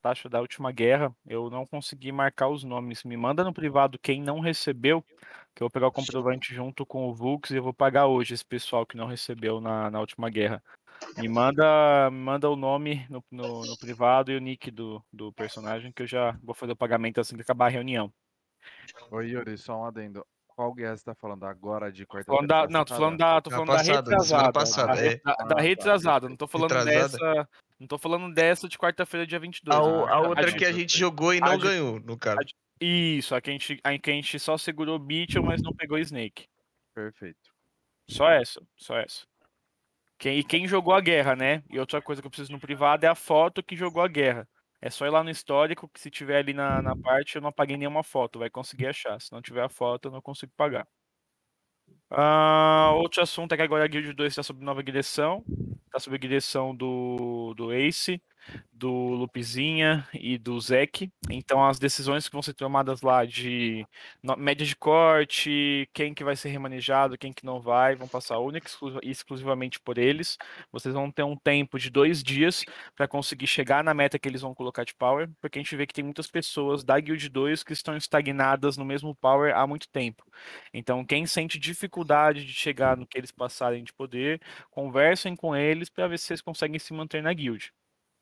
taxa da última guerra. Eu não consegui marcar os nomes. Me manda no privado quem não recebeu, que eu vou pegar o comprovante junto com o Vux e eu vou pagar hoje esse pessoal que não recebeu na, na última guerra. Me manda, me manda o nome no, no, no privado e o nick do, do personagem, que eu já vou fazer o pagamento assim que acabar a reunião. Oi, Yuri, só um adendo. Qual guerra você tá falando agora de Falando quarta-feira da, não, tô falando da, tô Da falando da passada, da semana retrasada. passada, da, é. re- da- Ah, da tá, retrasada, não tô falando Retrasada. dessa. Não tô falando dessa de quarta-feira, dia 22. A, né? a outra de- que a gente jogou e a não de- ganhou, no caso. Isso, a que a gente, a que a gente só segurou Beetle, mas não pegou Snake. Perfeito. Só essa, só essa. Quem, e quem jogou a guerra, né? E outra coisa que eu preciso no privado é a foto que jogou a guerra. É só ir lá no histórico, que se tiver ali na, na parte, eu não apaguei nenhuma foto, vai conseguir achar. Se não tiver a foto, eu não consigo pagar. Ah, outro assunto é que agora a Guild 2 está sob nova direção. Está sob a direção do, do Ace, do Lupizinha e do Zek. Então as decisões que vão ser tomadas lá de média de corte, quem que vai ser remanejado, quem que não vai, vão passar única e exclusivamente por eles. Vocês vão ter um tempo de dois dias para conseguir chegar na meta que eles vão colocar de power, porque a gente vê que tem muitas pessoas da Guild 2 que estão estagnadas no mesmo power há muito tempo. Então, quem sente dificuldade de chegar no que eles passarem de poder, conversem com eles para ver se vocês conseguem se manter na guild.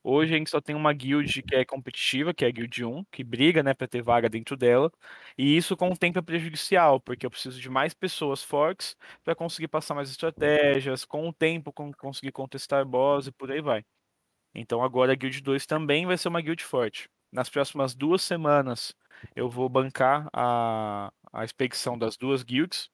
Hoje a gente só tem uma guild que é competitiva, que é a Guild 1, que briga, né, para ter vaga dentro dela, e isso com o tempo é prejudicial, porque eu preciso de mais pessoas fortes para conseguir passar mais estratégias, com o tempo com- conseguir contestar boss e por aí vai. Então agora a Guild 2 também vai ser uma guild forte. Nas próximas duas semanas eu vou bancar a, a expedição das duas guilds.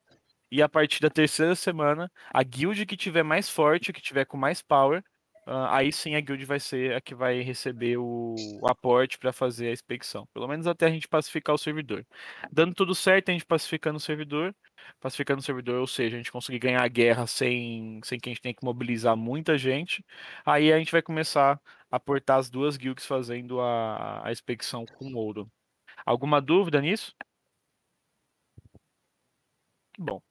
E a partir da terceira semana, a guild que tiver mais forte, que tiver com mais power, ah, aí sim a guild vai ser a que vai receber o, o aporte para fazer a expedição. Pelo menos até a gente pacificar o servidor. Dando tudo certo, a gente pacificando o servidor. Pacificando o servidor, ou seja, a gente conseguir ganhar a guerra sem, sem que a gente tenha que mobilizar muita gente. Aí a gente vai começar a portar as duas guilds fazendo a, a expedição com ouro. Alguma dúvida nisso? Bom.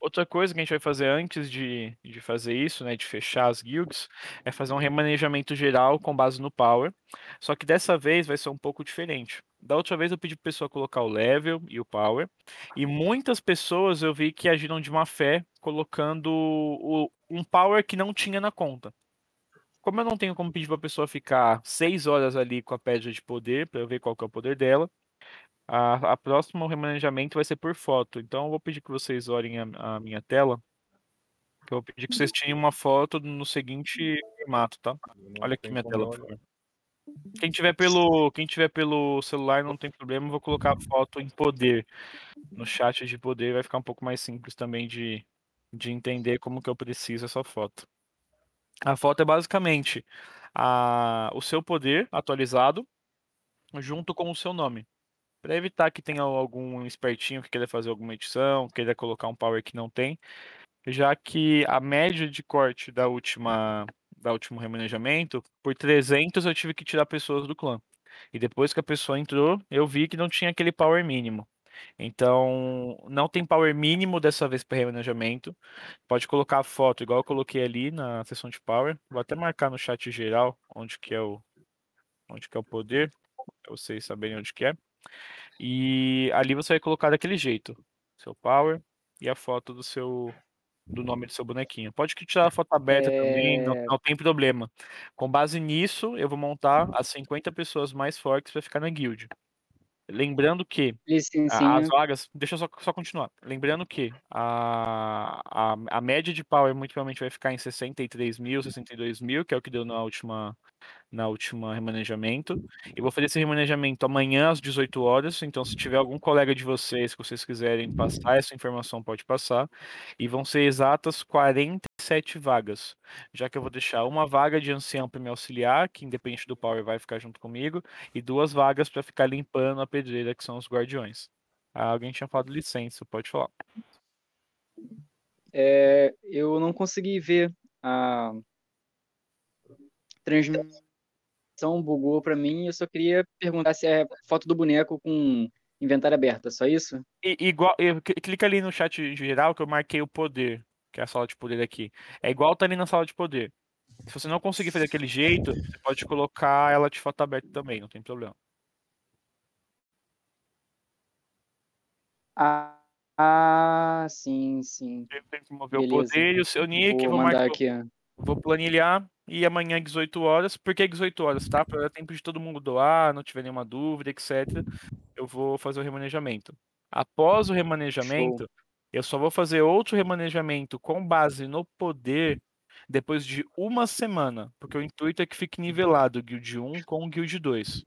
Outra coisa que a gente vai fazer antes de, de fazer isso, né, de fechar as guilds, é fazer um remanejamento geral com base no power. Só que dessa vez vai ser um pouco diferente. Da outra vez eu pedi para pessoa colocar o level e o power, e muitas pessoas eu vi que agiram de má fé colocando o- um power que não tinha na conta. Como eu não tenho como pedir para a pessoa ficar seis horas ali com a pedra de poder, para eu ver qual que é o poder dela, a, a próxima o remanejamento vai ser por foto. Então eu vou pedir que vocês olhem a, a minha tela. Eu vou pedir que vocês tirem uma foto no seguinte formato, tá? Olha aqui minha tela, por favor. Quem tiver pelo, quem tiver pelo celular não tem problema, eu vou colocar a foto em poder. No chat de poder vai ficar um pouco mais simples também de, de entender como que eu preciso essa foto. A foto é basicamente a, o seu poder atualizado junto com o seu nome. Para evitar que tenha algum espertinho que queira fazer alguma edição, queira colocar um power que não tem, já que a média de corte da última da último remanejamento, por 300 eu tive que tirar pessoas do clã. E depois que a pessoa entrou, eu vi que não tinha aquele power mínimo. Então, não tem power mínimo dessa vez para remanejamento. Pode colocar a foto igual eu coloquei ali na seção de power. Vou até marcar no chat geral onde que é o onde que é o poder, para vocês saberem onde que é. E ali você vai colocar daquele jeito, seu power e a foto do seu do nome do seu bonequinho. Pode que tirar a foto aberta também, não, É. não tem problema. Com base nisso, eu vou montar as 50 pessoas mais fortes para ficar na guild. Lembrando que a- as vagas, deixa eu só, só continuar. Lembrando que a, a, a média de power muito provavelmente vai ficar em 63 mil, 62 mil, que é o que deu na última na última remanejamento. Eu vou fazer esse remanejamento amanhã às 18 horas, então se tiver algum colega de vocês que vocês quiserem passar essa informação, pode passar. E vão ser exatas 47 vagas, já que eu vou deixar uma vaga de ancião para me auxiliar, que independente do power vai ficar junto comigo, e duas vagas para ficar limpando a pedreira, que são os guardiões. Ah, alguém tinha falado licença, pode falar. É, eu não consegui ver a transmissão, bugou pra mim. Eu só queria perguntar se é foto do boneco com inventário aberto, é só isso? E, igual, eu- cl- clica ali no chat geral que eu marquei o poder, que é a sala de poder aqui. É igual tá ali na sala de poder. Se você não conseguir fazer daquele jeito, você pode colocar ela de foto aberta também, não tem problema. Ah, ah, sim, sim. Tem que mover o Beleza. poder e o seu nick, Vou vou mandar marcar aqui. Vou planilhar e amanhã 18 horas. Por que 18 horas, tá? Para dar tempo de todo mundo doar, não tiver nenhuma dúvida, etc. Eu vou fazer o remanejamento. Após o remanejamento, eu só vou fazer outro remanejamento com base no poder depois de uma semana, porque o intuito é que fique nivelado o Guild 1 com o Guild 2.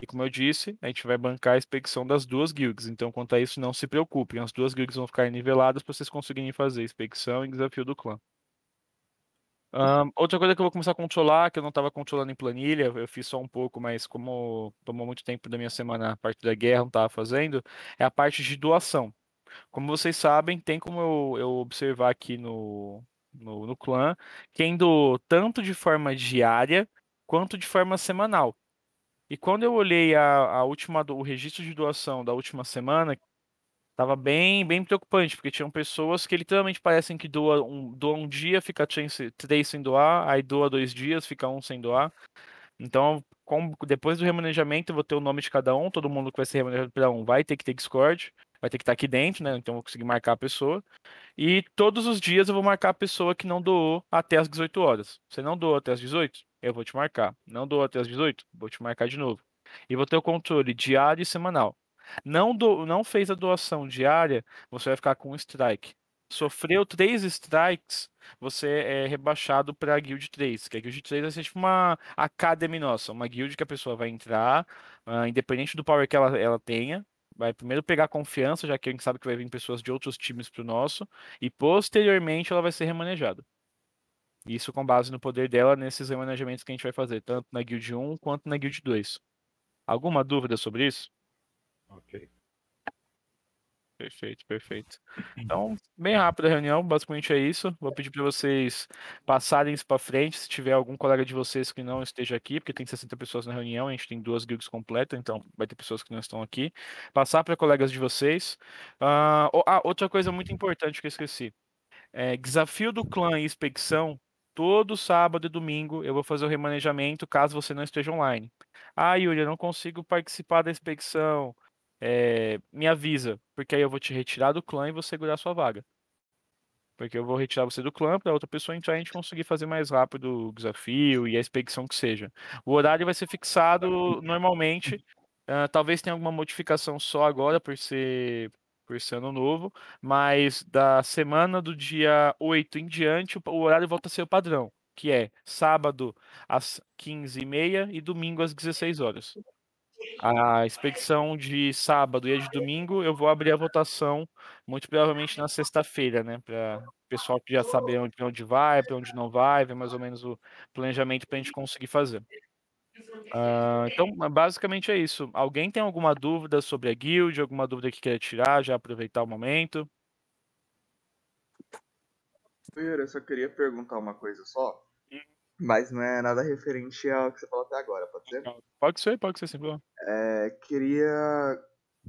E como eu disse, a gente vai bancar a expedição das duas guilds. Então, quanto a isso, não se preocupem. As duas guilds vão ficar niveladas para vocês conseguirem fazer expedição e desafio do clã. Ahn, outra coisa que eu vou começar a controlar, que eu não estava controlando em planilha, eu fiz só um pouco, mas como tomou muito tempo da minha semana a parte da guerra, não estava fazendo, é a parte de doação. Como vocês sabem, tem como eu, eu observar aqui no, no, no clã, quem doou tanto de forma diária quanto de forma semanal. E quando eu olhei a, a última, o registro de doação da última semana, Tava bem, bem preocupante, porque tinham pessoas que literalmente parecem que doa um, doa um dia, fica três, sem doar, aí doa dois dias, fica um sem doar. Então, depois do remanejamento, eu vou ter o nome de cada um, todo mundo que vai ser remanejado pela um vai ter que ter Discord, vai ter que estar aqui dentro, né? Então eu vou conseguir marcar a pessoa. E todos os dias eu vou marcar a pessoa que não doou até as 18 horas. Você não doou até as 18? Eu vou te marcar. Não doou até as 18? Vou te marcar de novo. E vou ter o controle diário e semanal. Não, do, não fez a doação diária, você vai ficar com um strike. Sofreu três strikes, você é rebaixado para a Guild 3, que a Guild 3 vai ser tipo uma academy nossa, uma guild que a pessoa vai entrar, ah, independente do power que ela, ela tenha, vai primeiro pegar confiança, já que a gente sabe que vai vir pessoas de outros times pro nosso, e posteriormente ela vai ser remanejada. Isso com base no poder dela nesses remanejamentos que a gente vai fazer, tanto na Guild 1 quanto na Guild 2. Alguma dúvida sobre isso? Ok. Perfeito, perfeito. Então, bem rápida a reunião, basicamente é isso. Vou pedir para vocês passarem isso para frente, se tiver algum colega de vocês que não esteja aqui, porque tem 60 pessoas na reunião, a gente tem duas guilds completas, então vai ter pessoas que não estão aqui. Passar para colegas de vocês. Ah, ah, outra coisa muito importante que eu esqueci. É, desafio do clã e expedição, todo sábado e domingo eu vou fazer o remanejamento caso você não esteja online. Ah, Yuri, eu não consigo participar da expedição. É, me avisa, porque aí eu vou te retirar do clã e vou segurar sua vaga. Porque eu vou retirar você do clã para outra pessoa entrar e a gente conseguir fazer mais rápido o desafio e a expedição que seja. O horário vai ser fixado normalmente. ah, talvez tenha alguma modificação só agora por ser por ser ano novo, mas da semana do dia 8 em diante o o horário volta a ser o padrão, que é sábado às 15h30 e domingo às 16 horas. A expedição de sábado e a de domingo, eu vou abrir a votação muito provavelmente na sexta-feira, né? Para o pessoal que já sabe onde, onde vai, para onde não vai, ver mais ou menos o planejamento para a gente conseguir fazer. Ah, então, basicamente é isso. Alguém tem alguma dúvida sobre a guild, alguma dúvida que queira tirar, já aproveitar o momento? Eu só queria perguntar uma coisa só. Mas não é nada referente ao que você falou até agora, pode ser? Pode ser, pode ser, sem problema. É, queria.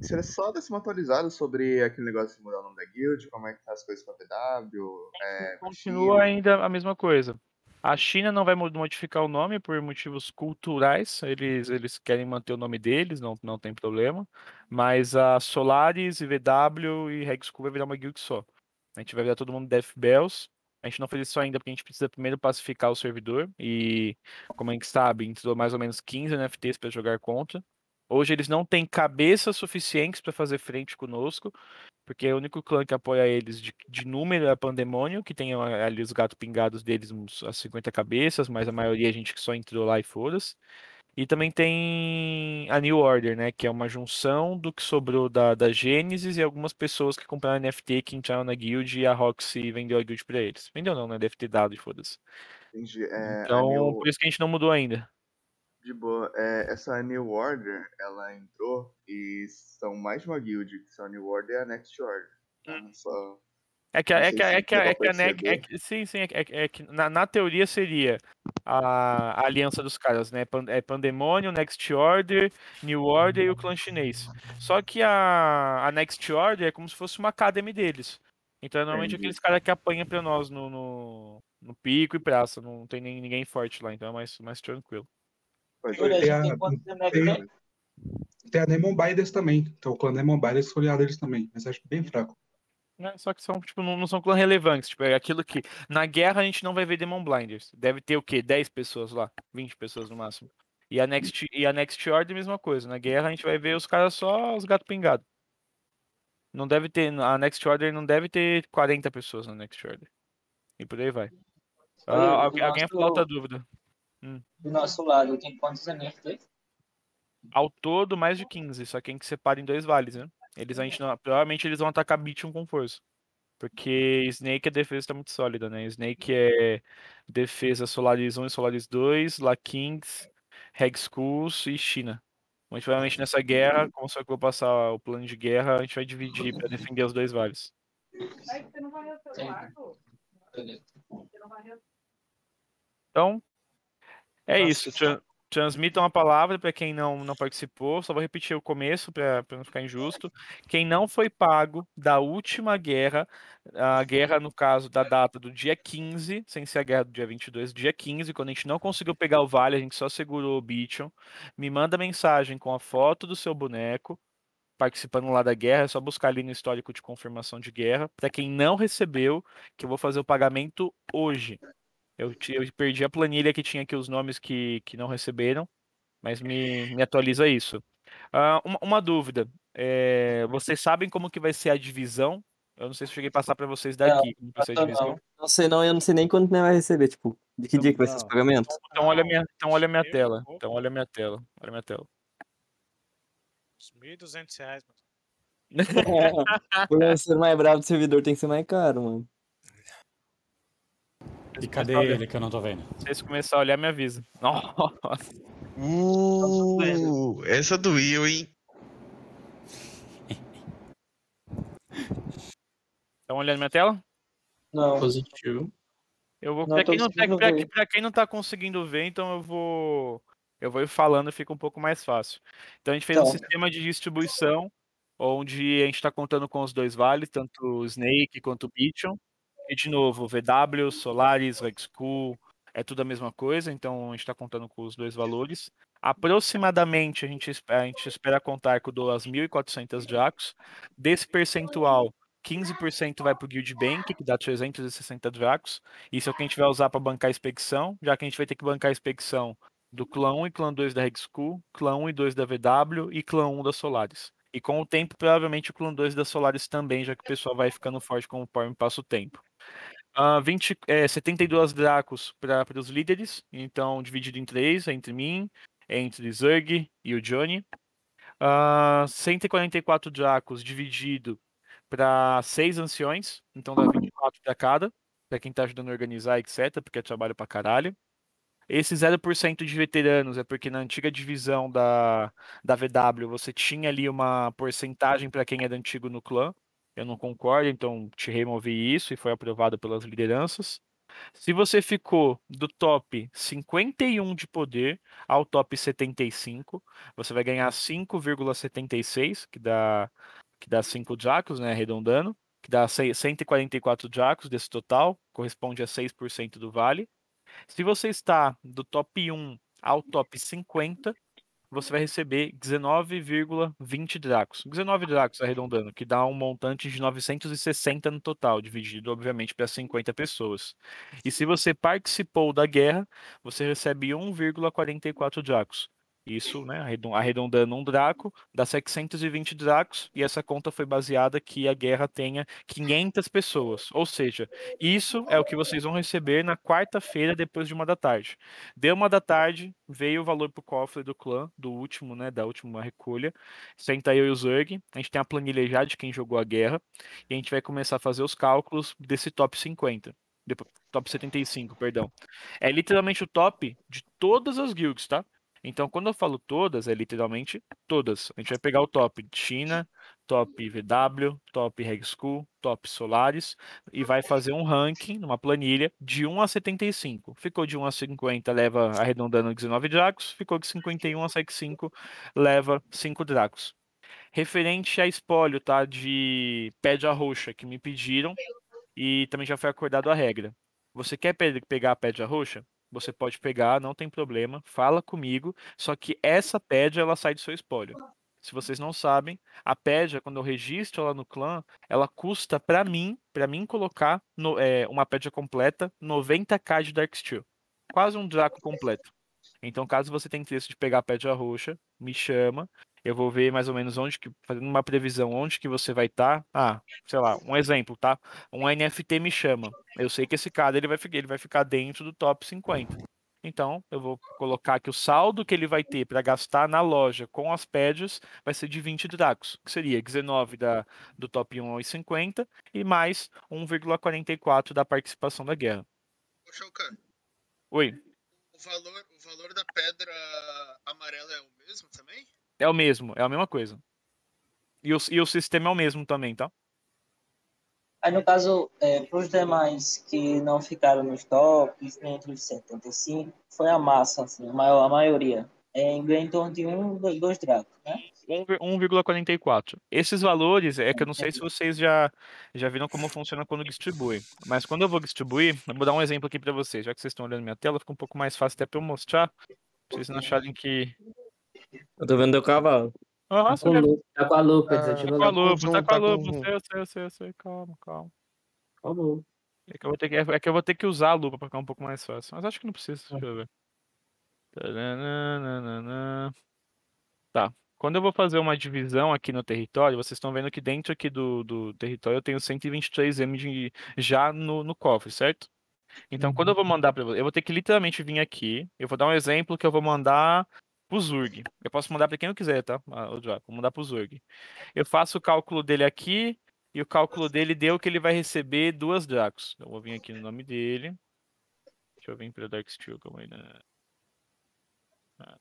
Seria só dar uma atualizada sobre aquele negócio de mudar o nome da guild, como é que tá as coisas com a BW. É, Continua ainda a mesma coisa. A China não vai mo- modificar o nome por motivos culturais, eles, eles querem manter o nome deles, não, não tem problema. Mas a Solaris, IVW e Red School vai virar uma guild só. A gente vai virar todo mundo Death Bells. A gente não fez isso ainda porque a gente precisa primeiro pacificar o servidor. E, como a gente sabe, entrou mais ou menos 15 NFTs para jogar contra. Hoje eles não têm cabeças suficientes para fazer frente conosco, porque o único clã que apoia eles de, de número é Pandemônio, que tem ah, ali os gatos pingados deles, uns as 50 cabeças, mas a maioria a gente que só entrou lá e foda-se. E também tem a New Order, né? Que é uma junção do que sobrou da, da Gênesis e algumas pessoas que compraram NFT que entraram na guild e a Roxy vendeu a guild pra eles. Vendeu não, né? Deve ter dado e foda-se. Entendi. É, Então, New- por isso que a gente não mudou ainda. De boa. É, essa New Order, ela entrou e são mais uma guild, que são a New Order e a Next Order. Tá? Só... É que, Não é sei que, é que, é que a NEC. é que- sim, sim. É, que- é que- é que na, na teoria seria a, a aliança dos caras, né? Pan- É Pandemonium, Next Order, New Order e o clã chinês. Só que a, a Next Order é como se fosse uma academy deles. Então é normalmente Entendi. aqueles caras que apanham pra nós no, no, no pico e praça. Não tem nem, ninguém forte lá, então é mais, mais tranquilo. A gente a- tem a Demon Biders também. Então o clã Demon Biders foi aliado deles também. Mas acho bem fraco. Né? Só que são, tipo, não, não são clãs relevantes. Tipo, é aquilo que. Na guerra a gente não vai ver Demon Blinders. Deve ter o quê? 10 pessoas lá? 20 pessoas no máximo. E a Next, e a Next Order, mesma coisa. Na guerra a gente vai ver os caras só os gatos pingados. Não deve ter. A Next Order não deve ter 40 pessoas na Next Order. E por aí vai. Ah, alguém, nosso- falou outra dúvida. Do nosso lado, tem quantos tem? Ao todo, mais de 15, só que a gente separa em dois vales, né? Eles a gente não, provavelmente eles vão atacar Bichon com força. Porque Snake a defesa tá muito sólida, né? Snake é defesa Solaris 1 e Solaris 2, La Kings, Reg Schools e China. Muito provavelmente nessa guerra, como só que eu vou passar o plano de guerra, a gente vai dividir pra defender os dois vales. Beleza. Então, é Nossa, isso. Tran- transmitam a palavra para quem não, não participou. Só vou repetir o começo para não ficar injusto. Quem não foi pago da última guerra, a guerra, no caso, da data do dia 15, sem ser a guerra do dia 22, dia 15, quando a gente não conseguiu pegar o vale, a gente só segurou o Bichon, me manda mensagem com a foto do seu boneco. Participando lá da guerra, é só buscar ali no histórico de confirmação de guerra. Para quem não recebeu, que eu vou fazer o pagamento hoje. Eu, eu perdi a planilha que tinha aqui os nomes que, que não receberam, mas me, me atualiza isso. Ah, uma, uma dúvida. é, vocês sabem como que vai ser a divisão? Eu não sei se eu cheguei a passar para vocês daqui. Como vai ser a passou divisão? não. Não sei não, eu não sei nem quando vai receber, tipo, de que Então, dia que vai ser esse não. pagamento? Então olha a minha, então olha minha tela. Então olha a minha tela. Olha a minha tela. Uns 1.200 reais, mano. Por não ser mais bravo do servidor tem que ser mais caro, mano. E cadê ele que eu não tô vendo? Se vocês começarem a olhar, me avisa. Nossa. Uh, essa doeu, hein? Estão olhando minha tela? Não. Positivo. Eu vou. Não, Pra quem não, conseguindo pra- ver. pra quem não tá conseguindo ver, então eu vou. Eu vou ir falando, fica um pouco mais fácil. Então a gente fez um Tá. sistema de distribuição, onde a gente está contando com os dois vales, tanto o Snake quanto o Bichon. E de novo, VW, Solaris, Rexcool, é tudo a mesma coisa, então a gente está contando com os dois valores. Aproximadamente a gente, a gente espera contar com 2.400 Dracos. Desse percentual, 15% vai para o Guild Bank, que dá 360 Dracos. Isso é o que a gente vai usar para bancar a expedição, já que a gente vai ter que bancar a expedição do clã 1 e clã 2 da Reg School, clã 1 e 2 da VW e clã 1 da Solaris. E com o tempo, provavelmente o clã 2 da Solaris também, já que o pessoal vai ficando forte conforme passa o tempo. Ah, 20, é, 72 Dracos para os líderes, então dividido em três, entre mim, entre Zerg e o Johnny. Ah, 144 Dracos dividido para seis anciões, então dá 24 para cada, para quem tá ajudando a organizar, etc, porque é trabalho pra caralho. Esse 0% de veteranos é porque na antiga divisão da, da VW você tinha ali uma porcentagem para quem era antigo no clã. Eu não concordo, então te removi isso e foi aprovado pelas lideranças. Se você ficou do top 51 de poder ao top 75, você vai ganhar 5,76, que dá que dá 5 jacos, né, arredondando, que dá sei- 144 jacos desse total, corresponde a 6% do vale. Se você está do top 1 ao top 50, você vai receber 19,20 dracos. 19 dracos arredondando, que dá um montante de 960 no total, dividido, obviamente, para 50 pessoas. E se você participou da guerra, você recebe 1,44 dracos. Isso, né, arredon- arredondando um draco, dá 720 dracos, e essa conta foi baseada que a guerra tenha 500 pessoas. Ou seja, isso é o que vocês vão receber na quarta-feira, depois de uma da tarde. Deu uma da tarde, veio o valor pro cofre do clã, do último, né, da última recolha. Senta eu e o Zerg, a gente tem a planilha já de quem jogou a guerra, e a gente vai começar a fazer os cálculos desse top 50. Depois, top 75, perdão. É literalmente o top de todas as guilds, tá? Então, quando eu falo todas, é literalmente todas. A gente vai pegar o top China, top VW, top Reg School, top Solaris e vai fazer um ranking numa planilha de 1 a 75. Ficou de 1 a 50, leva arredondando 19 dracos. Ficou de 51 a 75, leva 5 dracos. referente a espólio, tá? De pedra roxa que me pediram e também já foi acordado a regra. Você quer pe- pegar a pedra roxa? Você pode pegar, não tem problema. Fala comigo. Só que essa pedra ela sai do seu espólio. Se vocês não sabem, a pedra quando eu registro ela no clã, ela custa pra mim, para mim colocar no- é, uma pedra completa 90k de Dark Steel, quase um Draco completo. Então, caso você tenha interesse de pegar a pedra roxa, me chama. Eu vou ver mais ou menos onde que, fazendo uma previsão, onde que você vai estar. Ah, sei lá, um exemplo, tá? Um NFT me chama. Eu sei que esse cara ele vai, ele vai ficar dentro do top 50. Então, eu vou colocar que o saldo que ele vai ter para gastar na loja com as pedras vai ser de 20 dracos, que seria 19 da, do top 1 aos 50 e mais 1,44 da participação da guerra. Ô, Oi, o valor, o valor da pedra amarela é o mesmo também? É o mesmo, é a mesma coisa. E o, e o sistema é o mesmo também, tá? Aí, no caso, é, para os demais que não ficaram nos tops, dentro dos 75, foi a massa, assim, a, maior, a maioria. É, em torno de um, dois, dois dracos, né? 1,44. Esses valores é que eu não sei se vocês já, já viram como funciona quando distribui. Mas quando eu vou distribuir, eu vou dar um exemplo aqui para vocês. Já que vocês estão olhando minha tela, fica um pouco mais fácil até para eu mostrar. Pra vocês não acharem que. Eu tô vendo teu cavalo. Ah, Tá com a lupa, tá com a lupa, Ah, Tá a com a lupa. lupa, tá com a tá com lupa. zoom. Sei, eu sei, eu sei, eu sei. Calma, calma. Calma. É que, eu vou ter que, é que eu vou ter que usar a lupa para ficar um pouco mais fácil. Mas acho que não precisa. Deixa eu ver. Tá. Quando eu vou fazer uma divisão aqui no território, vocês estão vendo que dentro aqui do, do território eu tenho 123M de, já no, no cofre, certo? Então, quando eu vou mandar para você, eu vou ter que literalmente vir aqui. Eu vou dar um exemplo que eu vou mandar pro Zurg. Eu posso mandar para quem eu quiser, tá? Ah, o Draco, vou mandar pro Zurg. Eu faço o cálculo dele aqui e o cálculo dele deu que ele vai receber duas Dracos. Então, eu vou vir aqui no nome dele. Deixa eu vir para Dark Steel, calma aí, né? Ah.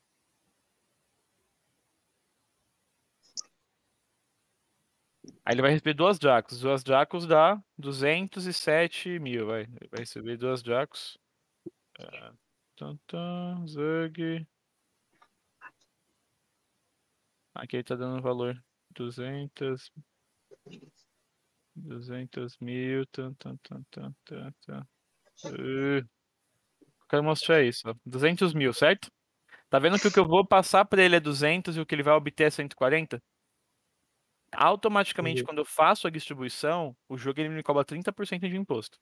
Aí ele vai receber duas Dracos. Duas Dracos dá 207 mil, vai. Ele vai receber duas Dracos. Ah, tan, Zug. Aqui ele tá dando um valor 200. 200 mil. Tan, tan, tan, tan, tan, tan. Uh, eu quero mostrar isso, ó. 200 mil, certo? Tá vendo que o que eu vou passar pra ele é 200 e o que ele vai obter é 140? Automaticamente, Uhum. quando eu faço a distribuição, o jogo ele me cobra 30% de imposto.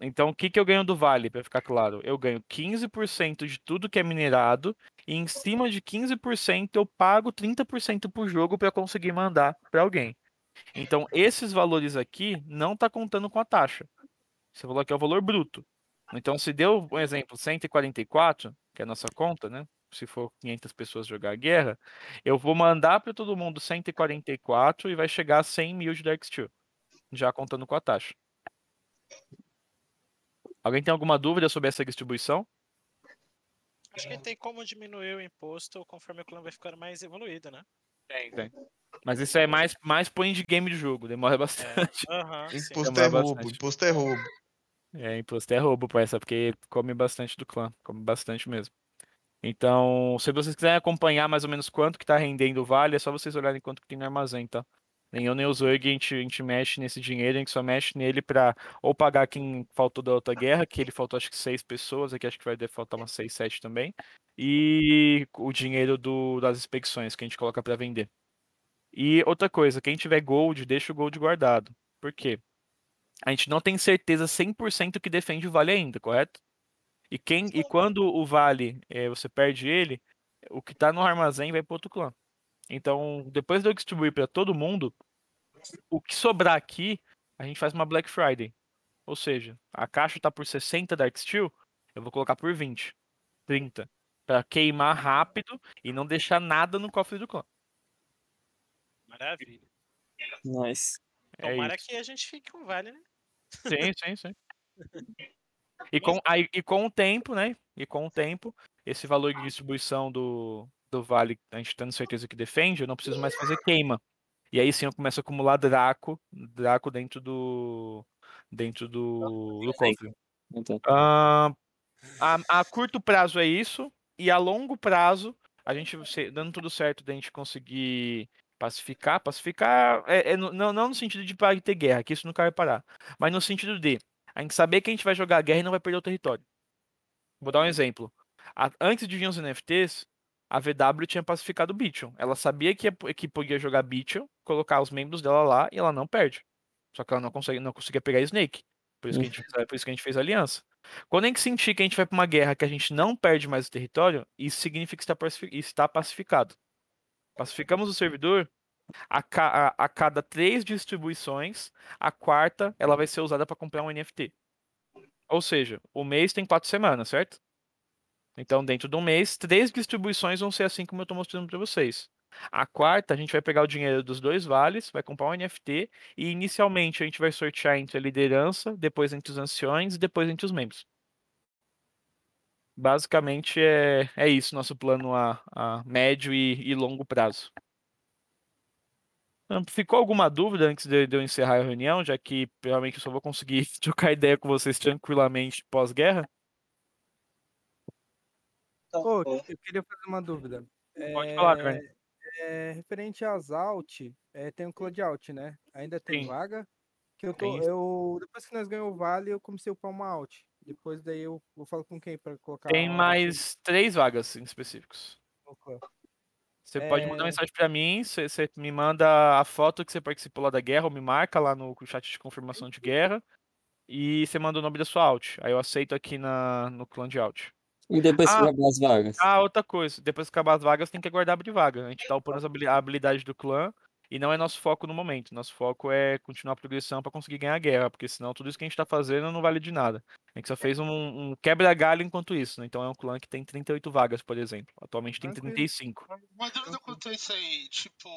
Então, o que, que eu ganho do Vale, para ficar claro? Eu ganho 15% de tudo que é minerado, e em cima de 15% eu pago 30% por jogo para conseguir mandar para alguém. Então, esses valores aqui não tá contando com a taxa. Você falou que é o valor bruto. Então, se deu, um exemplo, 144, que é a nossa conta, né? Se for 500 pessoas jogar a guerra, eu vou mandar para todo mundo 144 e vai chegar a 100 mil de Dark Steel, já contando com a taxa. Alguém tem alguma dúvida sobre essa distribuição? Acho que tem como diminuir o imposto conforme o clã vai ficando mais evoluído, né? Tem, tem. Mas isso é mais, mais pro endgame de jogo, demora bastante. Aham, sim. Imposto Demora é roubo, bastante. imposto é roubo. É, imposto é roubo pra essa, porque come bastante do clã, come bastante mesmo. Então, se vocês quiserem acompanhar mais ou menos quanto que tá rendendo o vale, é só vocês olharem quanto que tem no armazém, tá? Nem eu nem o Zurg, a gente, a gente mexe nesse dinheiro, a gente só mexe nele pra ou pagar quem faltou da outra guerra, que ele faltou acho que seis pessoas, aqui acho que vai faltar umas seis, sete também, e o dinheiro do, das expedições que a gente coloca pra vender. E outra coisa, quem tiver gold, deixa o gold guardado. Por quê? A gente não tem certeza 100% que defende o vale ainda, correto? E, quem, e quando o vale, eh, você perde ele, o que tá no armazém vai pro outro clã. Então, depois de eu distribuir para todo mundo, o que sobrar aqui, a gente faz uma Black Friday. Ou seja, a caixa tá por 60 Dark Steel, eu vou colocar por 20, 30, para queimar rápido e não deixar nada no cofre do clã. Maravilha. Nice. É Tomara isso. que a gente fique com vale, né? Sim, sim, sim. E com, aí, e com o tempo, né? E com o tempo, esse valor de distribuição do, do vale, a gente tendo certeza que defende, eu não preciso mais fazer queima. E aí sim eu começo a acumular Draco, Draco dentro do. dentro do, do cofre. Então, Ah, a, a curto prazo é isso, e a longo prazo, a gente, dando tudo certo, da gente conseguir Pacificar, pacificar é, é não, não no sentido de ter guerra, que isso nunca vai parar, mas no sentido de a gente saber que a gente vai jogar a guerra e não vai perder o território. Vou dar um exemplo. A- antes de vir os NFTs, a VW tinha pacificado o Bition. Ela sabia que, que podia jogar Bition, colocar os membros dela lá e ela não perde. Só que ela não, consegue, não conseguia pegar Snake. Por isso, que a gente, por isso que a gente fez aliança. Quando a gente sentir que a gente vai pra uma guerra que a gente não perde mais o território, isso significa que está pacificado. Pacificamos o servidor, a, ca- a- a cada três distribuições, a quarta ela vai ser usada para comprar um NFT. Ou seja, o mês tem quatro semanas, certo? Então, dentro de um mês, três distribuições vão ser assim como eu estou mostrando para vocês. A quarta, a gente vai pegar o dinheiro dos dois vales, vai comprar um NFT e inicialmente a gente vai sortear entre a liderança, depois entre os anciões e depois entre os membros. Basicamente é, é isso nosso plano a, a médio e, e longo prazo. Ficou alguma dúvida antes de, eu encerrar a reunião, já que realmente eu só vou conseguir trocar ideia com vocês tranquilamente pós-guerra? Então, Ô, foi. eu queria fazer uma dúvida. Pode falar, É, Carne. é, referente às alt, é, tem o Cloud Alt, né? Ainda tem Sim. vaga. Que eu Tem tô, eu, depois que nós ganhamos o Vale, eu comecei a upar uma alt. Depois daí eu, eu falo com quem para colocar Tem mais três vagas em específicos. clã. Você pode mandar É. mensagem pra mim, você você me manda a foto que você participou lá da guerra, ou me marca lá no chat de confirmação de guerra, e você manda o nome da sua alt. Aí eu aceito aqui na, no clã de alt. E depois que Ah, acabar as vagas. Ah, outra coisa. Depois que acabar as vagas, tem que aguardar abrir vaga. A gente tá upando a habilidade do clã e não é nosso foco no momento. Nosso foco é continuar a progressão pra conseguir ganhar a guerra, porque senão tudo isso que a gente tá fazendo não vale de nada. A gente só fez um, um quebra-galho enquanto isso, né? Então é um clã que tem 38 vagas, por exemplo. Atualmente tem Tranquilo. 35. Uma dúvida quanto a isso aí, tipo,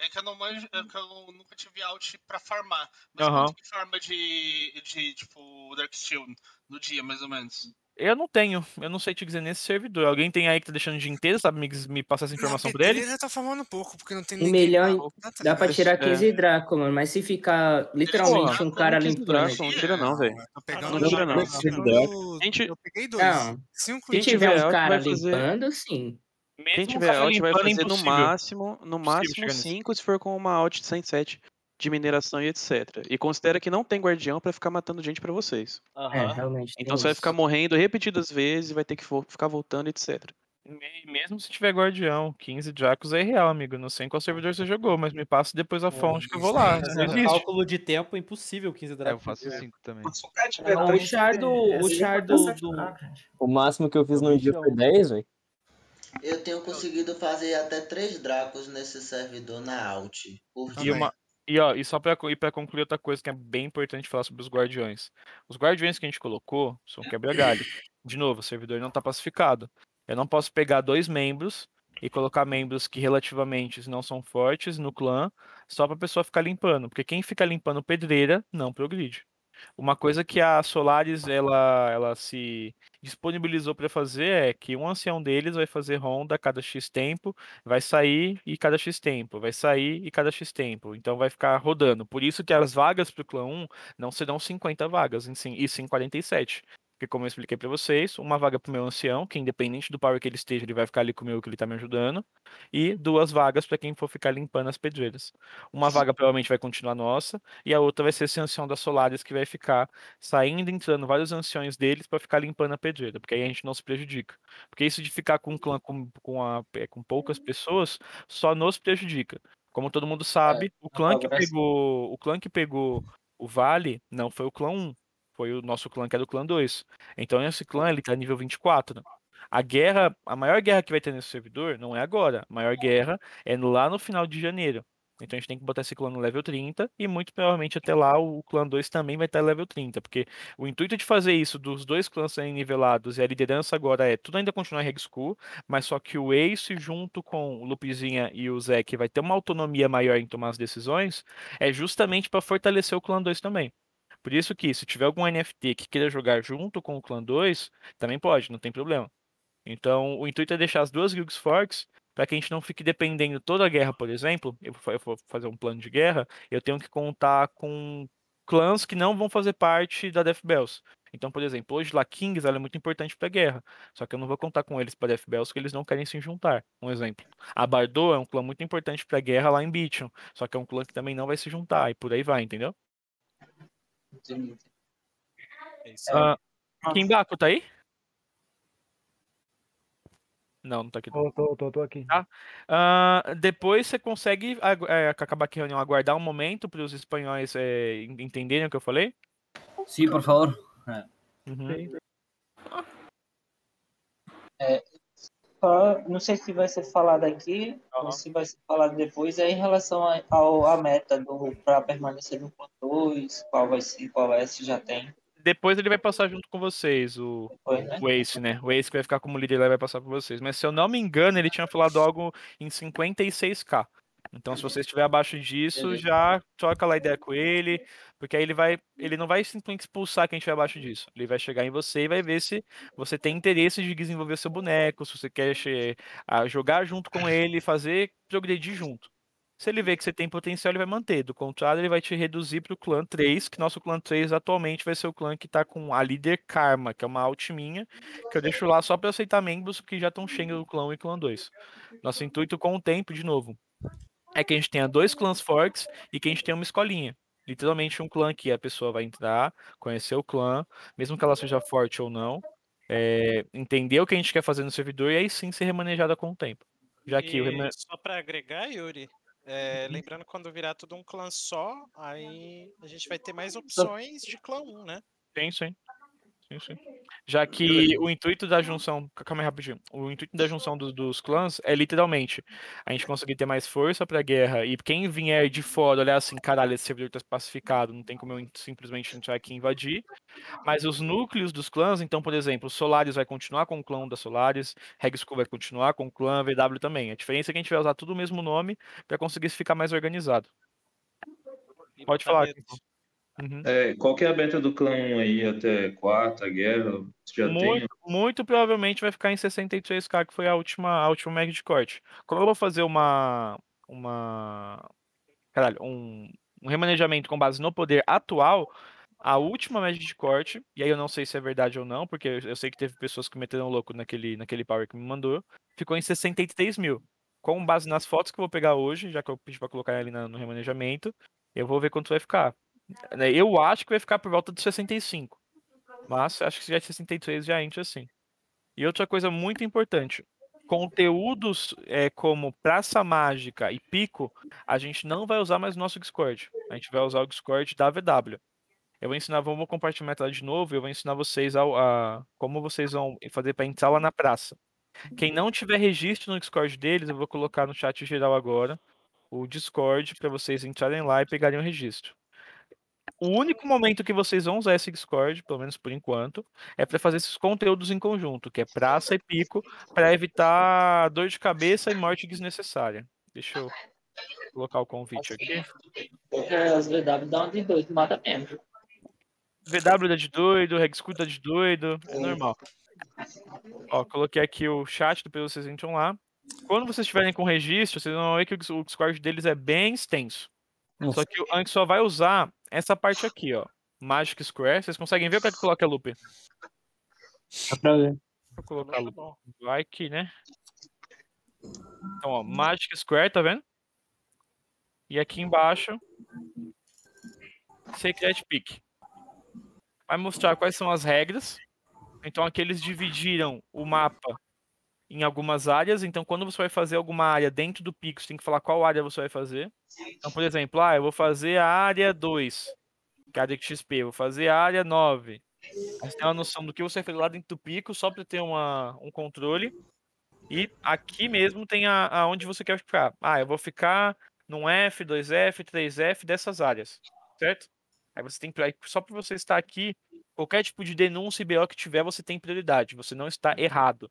é que eu não manjo, é que eu nunca tive alt pra farmar. Mas Aham. quanto que farma de, de, tipo, Dark Shield no dia, mais ou menos? Eu não tenho, eu não sei te dizer nesse servidor. Alguém tem aí que tá deixando o dia inteiro, sabe me, me passar essa informação pra ele? já tá falando pouco, porque não tem Um ninguém milhão tá, tá dá pra tirar É. 15 Draco, mano. Mas se ficar literalmente um cara limpando. não tira não, velho. Tô pegando Não tira não. tô pegando- Gente, Eu peguei dois. Não. Cinco Se Quem tiver um cara vai fazer- limpando, sim. Mesmo Quem tiver alt vai é fazer no máximo, no máximo chegar nisso. 5 se for com uma alt de 107 de mineração e etc. E considera que não tem guardião pra ficar matando gente pra vocês. É, realmente. Então você vai isso. ficar morrendo repetidas vezes e vai ter que ficar voltando, etc. Me- Mesmo se tiver guardião, 15 Dracos é real, amigo. Não sei em qual servidor você jogou, mas me passa depois a fonte que eu vou lá. É, cálculo de tempo é impossível 15 É, eu faço 5 também. Não, o char do. O char do. do- O máximo que eu fiz num dia foi 10, velho. Eu tenho conseguido fazer até três Dracos nesse servidor na Alt. Por E, dia. uma, e, ó, e só pra concluir outra coisa que é bem importante falar sobre os guardiões. Os guardiões que a gente colocou são quebra-galho. De novo, o servidor não tá pacificado. Eu não posso pegar dois membros e colocar membros que relativamente não são fortes no clã só pra pessoa ficar limpando. Porque quem fica limpando pedreira não progride. Uma coisa que a Solaris ela, ela se disponibilizou para fazer é que um ancião deles vai fazer ronda a cada X tempo, vai sair e cada X tempo, vai sair e cada X tempo. Então vai ficar rodando. Por isso que as vagas para o clã 1 não serão 50 vagas, e sim 47. Porque como eu expliquei para vocês, uma vaga para o meu ancião, que independente do power que ele esteja, ele vai ficar ali comigo que ele tá me ajudando, e duas vagas para quem for ficar limpando as pedreiras. Uma vaga provavelmente vai continuar nossa, e a outra vai ser esse ancião da Solaris que vai ficar saindo e entrando vários anciões deles para ficar limpando a pedreira, porque aí a gente não se prejudica. Porque isso de ficar com um clã com, com, a- é, com poucas pessoas só nos prejudica. Como todo mundo sabe, o clã que pegou, o clã que pegou o Vale não foi o clã 1, foi o nosso clã que era o clã 2. Então esse clã ele tá nível 24. A guerra, a maior guerra que vai ter nesse servidor não é agora. A maior guerra é lá no final de janeiro. Então a gente tem que botar esse clã no level 30 e muito provavelmente até lá o clã 2 também vai estar level 30, porque o intuito de fazer isso dos dois clãs serem nivelados e a liderança agora é tudo ainda continuar Reg School, mas só que o Ace junto com o Lupizinha e o que vai ter uma autonomia maior em tomar as decisões, é justamente para fortalecer o clã 2 também. Por isso que se tiver algum NFT que queira jogar junto com o clã 2, também pode, não tem problema. Então, o intuito é deixar as duas guilds fortes para que a gente não fique dependendo toda a guerra, por exemplo. Eu vou fazer um plano de guerra, eu tenho que contar com clãs que não vão fazer parte da Death Bells. Então, por exemplo, hoje lá Kings ela é muito importante pra guerra. Só que eu não vou contar com eles pra Death Bells porque eles não querem se juntar. Um exemplo. A Bardot é um clã muito importante pra guerra lá em Beachon. Só que é um clã que também não vai se juntar. E por aí vai, entendeu? Entendi. É isso Ah, Kimbaku, tá aí? Não, não tá aqui. Tô, tô, tô, tô aqui. Tá? Ah, depois você consegue é, acabar aqui a reunião, aguardar um momento para os espanhóis é, en- entenderem o que eu falei? Sí, por favor. Ah, Uhum. É, só- não sei se vai ser falado aqui ou se vai ser falado depois, é em relação a, ao, a meta para permanecer no plano 2, qual vai ser, qual vai se já tem. Depois ele vai passar junto com vocês, o, Depois, né? o Ace, né? O Ace que vai ficar como líder lá vai passar por vocês. Mas se eu não me engano, ele tinha falado algo em 56k. Então, se você estiver abaixo disso, já troca lá ideia com ele, porque aí ele vai, ele não vai simplesmente expulsar quem estiver abaixo disso. Ele vai chegar em você e vai ver se você tem interesse de desenvolver seu boneco, se você quer a jogar junto com ele, fazer progredir junto. Se ele vê que você tem potencial, ele vai manter. Do contrário, ele vai te reduzir para o clã 3, que nosso clã 3 atualmente vai ser o clã que tá com a líder Karma, que é uma alt minha, que eu deixo lá só para aceitar membros que já estão cheios do clã 1 e clã 2. Nosso intuito com o tempo, de novo, é que a gente tenha dois clãs fortes e que a gente tenha uma escolinha. Literalmente um clã que a pessoa vai entrar, conhecer o clã, mesmo que ela seja forte ou não, é, entender o que a gente quer fazer no servidor e aí sim ser remanejada com o tempo. Já que o remane- só pra agregar, Yuri, é, lembrando quando virar tudo um clã só, aí a gente vai ter mais opções de clã 1, né? Sim, sim. Sim, sim. Já que o intuito da junção. Calma aí rapidinho. O intuito da junção do- dos clãs é literalmente a gente conseguir ter mais força pra guerra e quem vier de fora olhar assim, caralho, esse servidor tá pacificado, não tem como eu simplesmente entrar aqui e invadir. Mas os núcleos dos clãs, então, por exemplo, o Solaris vai continuar com o clã da Solaris, Reg School vai continuar com o clã, VW também. A diferença é que a gente vai usar tudo o mesmo nome pra conseguir ficar mais organizado. Pode falar. Kiko. Uhum. É, qual que é a beta do clã 1 aí até quarta guerra? Já tem? Muito, muito provavelmente vai ficar em 63k, que foi a última, a última mag de corte. Como eu vou fazer uma. uma caralho, um, um remanejamento com base no poder atual, a última mag de corte, e aí eu não sei se é verdade ou não, porque eu, sei que teve pessoas que meteram louco naquele, naquele power que me mandou, ficou em 63 mil. Com base nas fotos que eu vou pegar hoje, já que eu pedi pra colocar ali na- no remanejamento, eu vou ver quanto vai ficar. Né, Eu acho que vai ficar por volta de 65. Mas acho que se já é 63 já entra assim. E outra coisa muito importante, conteúdos é, como Praça Mágica e Pico, a gente não vai usar mais o nosso Discord. A gente vai usar o Discord da VW. Eu vou ensinar, vamos compartilhar a tela de novo, eu vou ensinar vocês ao- a, como vocês vão fazer para entrar lá na praça. Quem não tiver registro no Discord deles, eu vou colocar no chat geral agora o Discord para vocês entrarem lá e pegarem o registro. O único momento que vocês vão usar esse Discord, pelo menos por enquanto, é para fazer esses conteúdos em conjunto, que é praça e pico, para evitar dor de cabeça e morte desnecessária. Deixa eu colocar o convite aqui. Porque as VW dá um de dois, mata mesmo. VW dá de doido, Regscoot dá de doido, é normal. Ó, coloquei aqui o chat, depois vocês entram lá. Quando vocês estiverem com registro, vocês vão ver que o Dis- o Discord deles é bem extenso. Só que o Anki só vai usar essa parte aqui, ó. Magic Square. Vocês conseguem ver o que é que coloca a loop? Dá pra ver. Vou colocar a loop. Vai que, né? Então, ó, Magic Square, tá vendo? E aqui embaixo, Secret Pick. Vai mostrar quais são as regras. Então aqui eles dividiram o mapa em algumas áreas. Então quando você vai fazer alguma área dentro do você tem que falar qual área você vai fazer. Então, por exemplo, ah, eu vou fazer a área 2, que é a área de XP, vou fazer a área 9. Aí Você tem uma noção do que você fazer lá dentro do pico, só para ter uma, um controle. E aqui mesmo tem a, aonde você quer ficar. Ah, eu vou ficar num F, 2F, 3F dessas áreas, certo? Aí você tem só por você estar aqui, qualquer tipo de denúncia e BO que tiver, você tem prioridade, você não está errado.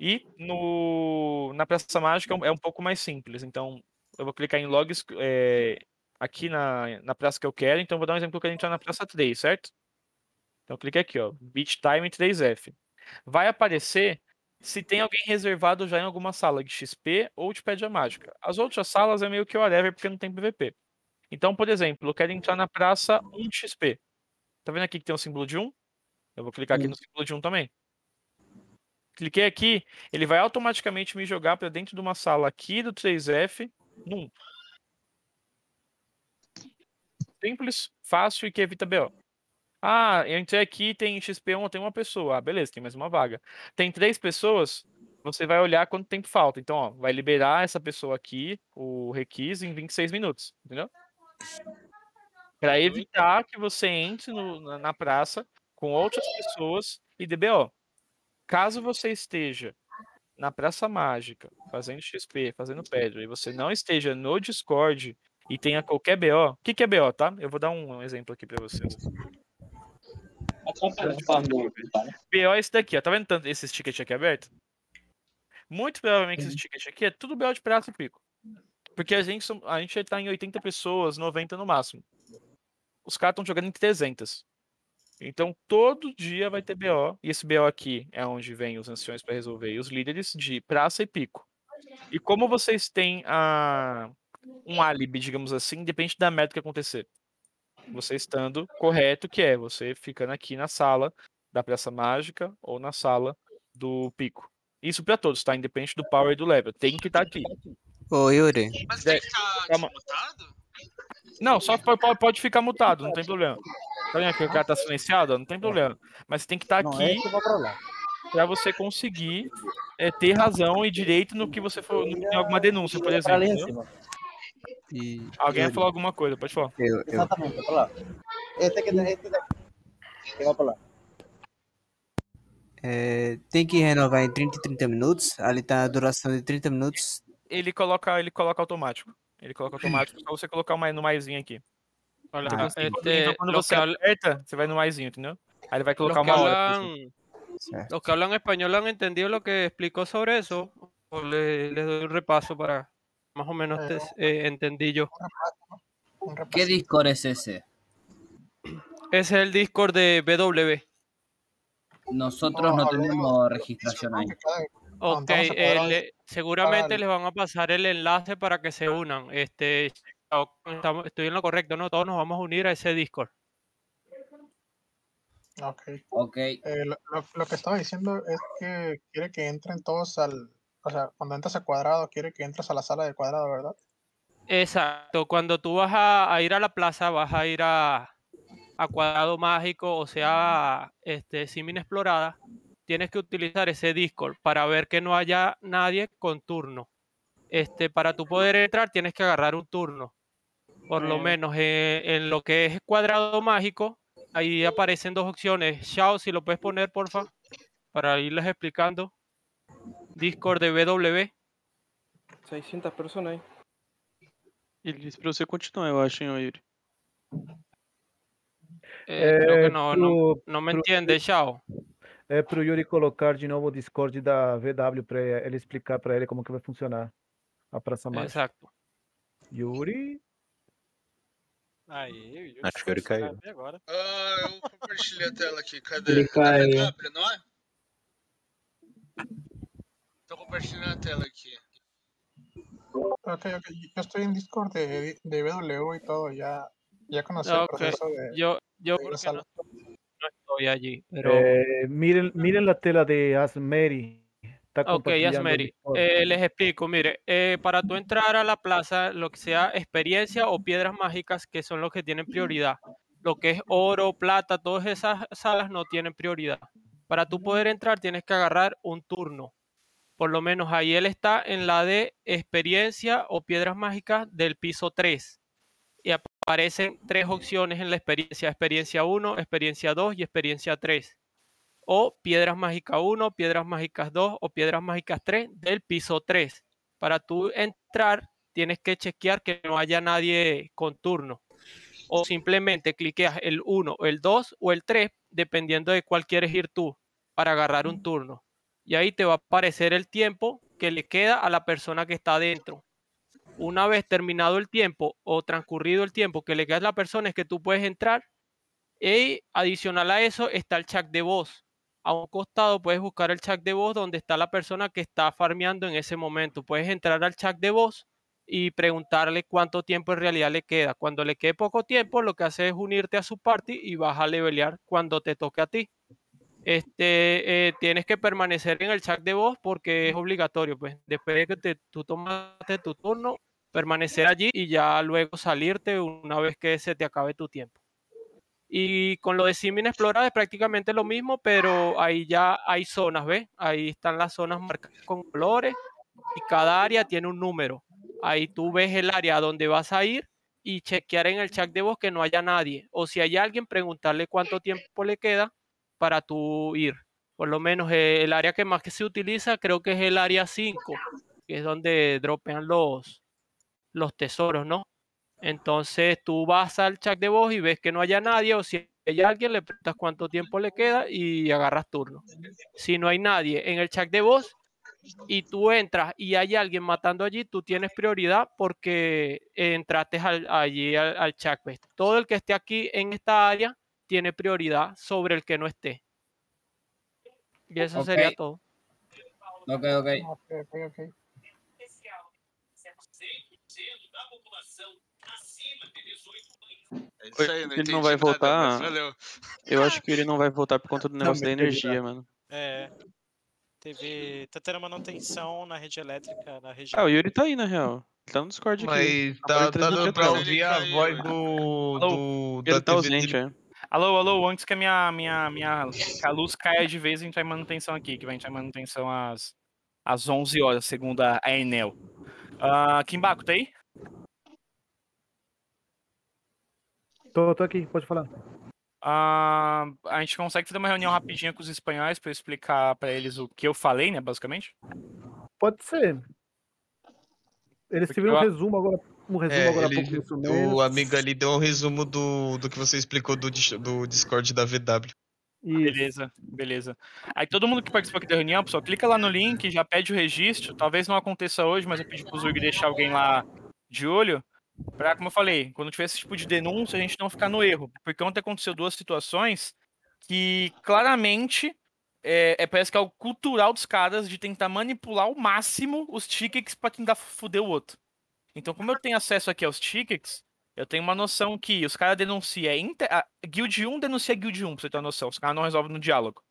E no, na Praça Mágica é um- é um pouco mais simples. Então, eu vou clicar em logs é, aqui na, na praça que eu quero. Então, eu vou dar um exemplo que eu quero entrar na Praça 3, certo? Então, clique aqui, ó, Beat Time 3F. Vai aparecer se tem alguém reservado já em alguma sala de XP ou de Pédia Mágica. As outras salas é meio que whatever, porque não tem PVP. Então, por exemplo, eu quero entrar na praça 1 de XP. Tá vendo aqui que tem um símbolo de 1? Eu vou clicar aqui no símbolo de 1 também. Cliquei aqui, ele vai automaticamente me jogar para dentro de uma sala aqui do 3F, num. Simples, fácil e que evita BO. Ah, eu entrei aqui, tem XP1, tem uma pessoa. Ah, beleza, tem mais uma vaga. Tem três pessoas, você vai olhar quanto tempo falta. Então, ó, vai liberar essa pessoa aqui, o requis, em 26 minutos, entendeu? Para evitar que você entre no- na, na praça com outras pessoas e DBO. Caso você esteja na Praça Mágica, fazendo XP, fazendo pedra, e você não esteja no Discord e tenha qualquer BO, o que, que é BO, tá? Eu vou dar um exemplo aqui para vocês. BO é esse daqui, ó. Tá vendo tanto esses tickets aqui aberto? Muito provavelmente esse ticket aqui é tudo BO de praça e pico. Porque a gente, a gente tá em 80 pessoas, 90 no máximo. Os caras estão jogando em 300. Então todo dia vai ter BO. E esse BO aqui é onde vem os anciões para resolver. E os líderes de praça e pico. E como vocês têm a, um álibi, digamos assim, depende da meta que acontecer. Você estando correto, que é você ficando aqui na sala da Praça Mágica ou na sala do Pico. Isso pra todos, tá? Independente do power e do level. Tem que estar aqui. Ô, Yuri. Mas tem que estar calma. desmutado? Não, só po- po- pode ficar mutado, não tem problema. Tá vendo que o cara tá silenciado? Não tem problema. Mas você tem que estar Não, aqui é pra você conseguir é, ter razão e direito no que você for. no tem alguma denúncia, por exemplo. em. E, Alguém vai Yuri, falar alguma coisa, pode falar. Eu, eu, Exatamente, vai pra lá. Este aqui, este daqui. Que vai pra lá. é, tem que renovar em 30 e 30 minutos. Ali tá a duração de 30 minutos. Ele coloca, ele coloca automático. Ele coloca automático, só você colocar mais no maisinho aqui. Olha, Então, Ah, assim, quando- este, então, quando los você que hablan- aperta, você vai no maisinho, entendeu? Aí ele vai colocar uma hora. hablan, certo. los que hablan español han entendido lo que explicó sobre eso. O le- les doy un repaso para más o menos te- eh, entendí yo. ¿Qué Discord es ese? Ese es el Discord de BW. Nosotros no tenemos registración ahí. Ok, eh, seguramente les van a pasar el enlace para que se unan. Este, estamos- estoy en lo correcto, ¿no? Todos nos vamos a unir a ese Discord. Ok. Ok. Eh, lo, lo- lo que estaba diciendo es que quiere que entren todos al. O sea, cuando entras a cuadrado, quiere que entres a la sala de cuadrado, ¿verdad? Exacto, cuando tú vas a, a ir a la plaza, vas a ir a, a Cuadrado Mágico, o sea, este, Sim Inexplorada, tienes que utilizar ese Discord para ver que no haya nadie con turno. Este, para tú poder entrar, tienes que agarrar un turno. Por lo menos eh, en lo que es Cuadrado Mágico, ahí aparecen dos opciones. Shao, si lo puedes poner, porfa, para irles explicando. Discord de BW. 600 personas aí. Ele disse pra você continuar, eu acho, hein. Eh, creo que no, no, pro- no me pro- entiende, Shao. É pro Yuri colocar de novo o Discord da VW pra ele explicar pra ele como que vai funcionar a Praça Mágica. Exacto. Yuri? Aí, o Yuri Acho que ele caiu. agora. Ah, eu compartilhei a tela aqui. Cadê? Ele É caiu. VW, não é? Tô compartilhando a tela aqui. Ok, ok. Yo estoy en Discord de, de BW y todo. Ya, ya conocí el Ok, proceso de. yo, yo de no estoy allí, pero... É, miren, miren la tela de Asmeri. Ok, Discord. eh, les explico, mire, eh, para tú entrar a la plaza, lo que sea experiencia o piedras mágicas, que son los que tienen prioridad. Lo que es oro, plata, todas esas salas no tienen prioridad. Para tú poder entrar tienes que agarrar un turno. Por lo menos ahí él está en la de experiencia o piedras mágicas del piso 3. Y aparecen tres opciones en la experiencia, experiencia 1, experiencia 2 y experiencia 3 o Piedras Mágicas 1, Piedras Mágicas 2 o Piedras Mágicas 3 del piso 3. Para tú entrar, tienes que chequear que no haya nadie con turno. O simplemente cliqueas el 1, el 2 o el 3, dependiendo de cuál quieres ir tú, para agarrar un turno. Y ahí te va a aparecer el tiempo que le queda a la persona que está adentro. Una vez terminado el tiempo o transcurrido el tiempo que le queda a la persona, es que tú puedes entrar y adicional a eso está el chat de voz. A un costado puedes buscar el chat de voz donde está la persona que está farmeando en ese momento. Puedes entrar al chat de voz y preguntarle cuánto tiempo en realidad le queda. Cuando le quede poco tiempo, lo que hace es unirte a su party y vas a levelear cuando te toque a ti. Este, eh, tienes que permanecer en el chat de voz porque es obligatorio, pues después de que te- tú tomaste tu turno, permanecer allí y ya luego salirte una vez que se te acabe tu tiempo. Y con lo de Simin Explorada es prácticamente lo mismo, pero ahí ya hay zonas, ¿ves? Ahí están las zonas marcadas con colores y cada área tiene un número. Ahí tú ves el área donde vas a ir y chequear en el chat de voz que no haya nadie. O si hay alguien, preguntarle cuánto tiempo le queda para tú ir. Por lo menos eh, el área que más que se utiliza creo que es el área 5, que es donde dropean los, los tesoros, ¿no? Entonces tú vas al chat de voz y ves que no haya nadie o si hay alguien le preguntas cuánto tiempo le queda y agarras turno. Si no hay nadie en el chat de voz y tú entras y hay alguien matando allí, tú tienes prioridad porque entraste al- allí al, al chat. ¿ves? Todo el que esté aquí en esta área tiene prioridad sobre el que no esté. Y eso sería todo. Ok, ok. Ok, ok, É isso aí, não ele não vai voltar. valeu. Eu acho que ele não vai voltar por conta do negócio da energia, mano. É. Teve. Tá tendo manutenção na rede elétrica na região. Ah, o Yuri tá aí, na real. Ele tá no Discord aqui. Mas tá, tá dando pra ouvir a voz do, do Ele da tá TV ausente, é. Alô, alô, antes que a minha, minha, minha que a luz caia de vez, a gente vai em manutenção aqui, que vai entrar em manutenção às, às 11 horas, segundo a Enel. Ah, Kimbaco, tá aí? Tô, tô aqui, pode falar. Ah, a gente consegue fazer uma reunião rapidinha com os espanhóis para eu explicar para eles o que eu falei, né, basicamente? Pode ser. Eles Porque tiveram um eu- resumo agora, um resumo É, agora ele, pouco do Sumenos. o amigo ali deu um resumo do, do que você explicou do, do Discord da VW. Beleza, beleza. Aí todo mundo que participou aqui da reunião, pessoal, clica lá no link, já pede o registro. Talvez não aconteça hoje, mas eu pedi pro Zurg deixar alguém lá de olho. Pra, como eu falei, quando tiver esse tipo de denúncia, a gente não ficar no erro. Porque ontem aconteceu duas situações que claramente é, é- parece que é algo cultural dos caras de tentar manipular ao máximo os tickets pra tentar fuder o outro. Então, como eu tenho acesso aqui aos tickets, eu tenho uma noção que os caras denunciam. Inter... Guild 1 denuncia Guild 1, pra você ter uma noção. Os caras não resolvem no diálogo.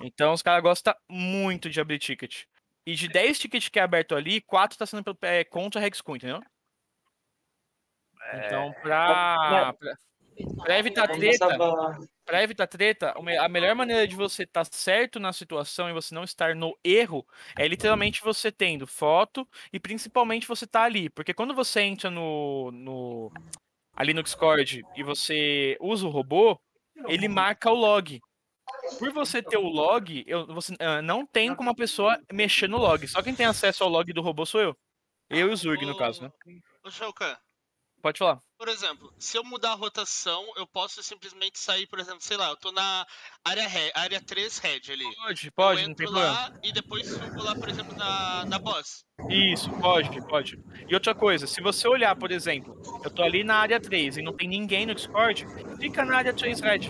Então, os caras gostam muito de abrir ticket. E de 10 tickets que é aberto ali, 4 tá sendo é, contra a Hexcoin, entendeu? Então, pra, pra, pra evitar treta, pra- pra evitar treta, a melhor maneira de você estar certo na situação e você não estar no erro é literalmente você tendo foto e principalmente você tá ali. Porque quando você entra no, no ali no Discord e você usa o robô, ele marca o log. Por você ter o log, eu, você ah, não tem como a pessoa mexer no log. Só quem tem acesso ao log do robô sou eu. Eu e o Zurg, no caso, né? Ô, Shoukan, Pode falar. por exemplo, se eu mudar a rotação, eu posso simplesmente sair, por exemplo, sei lá, eu tô na área, re- área 3 red ali. Pode, pode, eu não tem entro lá problema. e depois subo lá, por exemplo, na, na boss. Isso, pode, pode. E outra coisa, se você olhar, por exemplo, eu tô ali na área 3 e não tem ninguém no Discord, fica na área 3 red.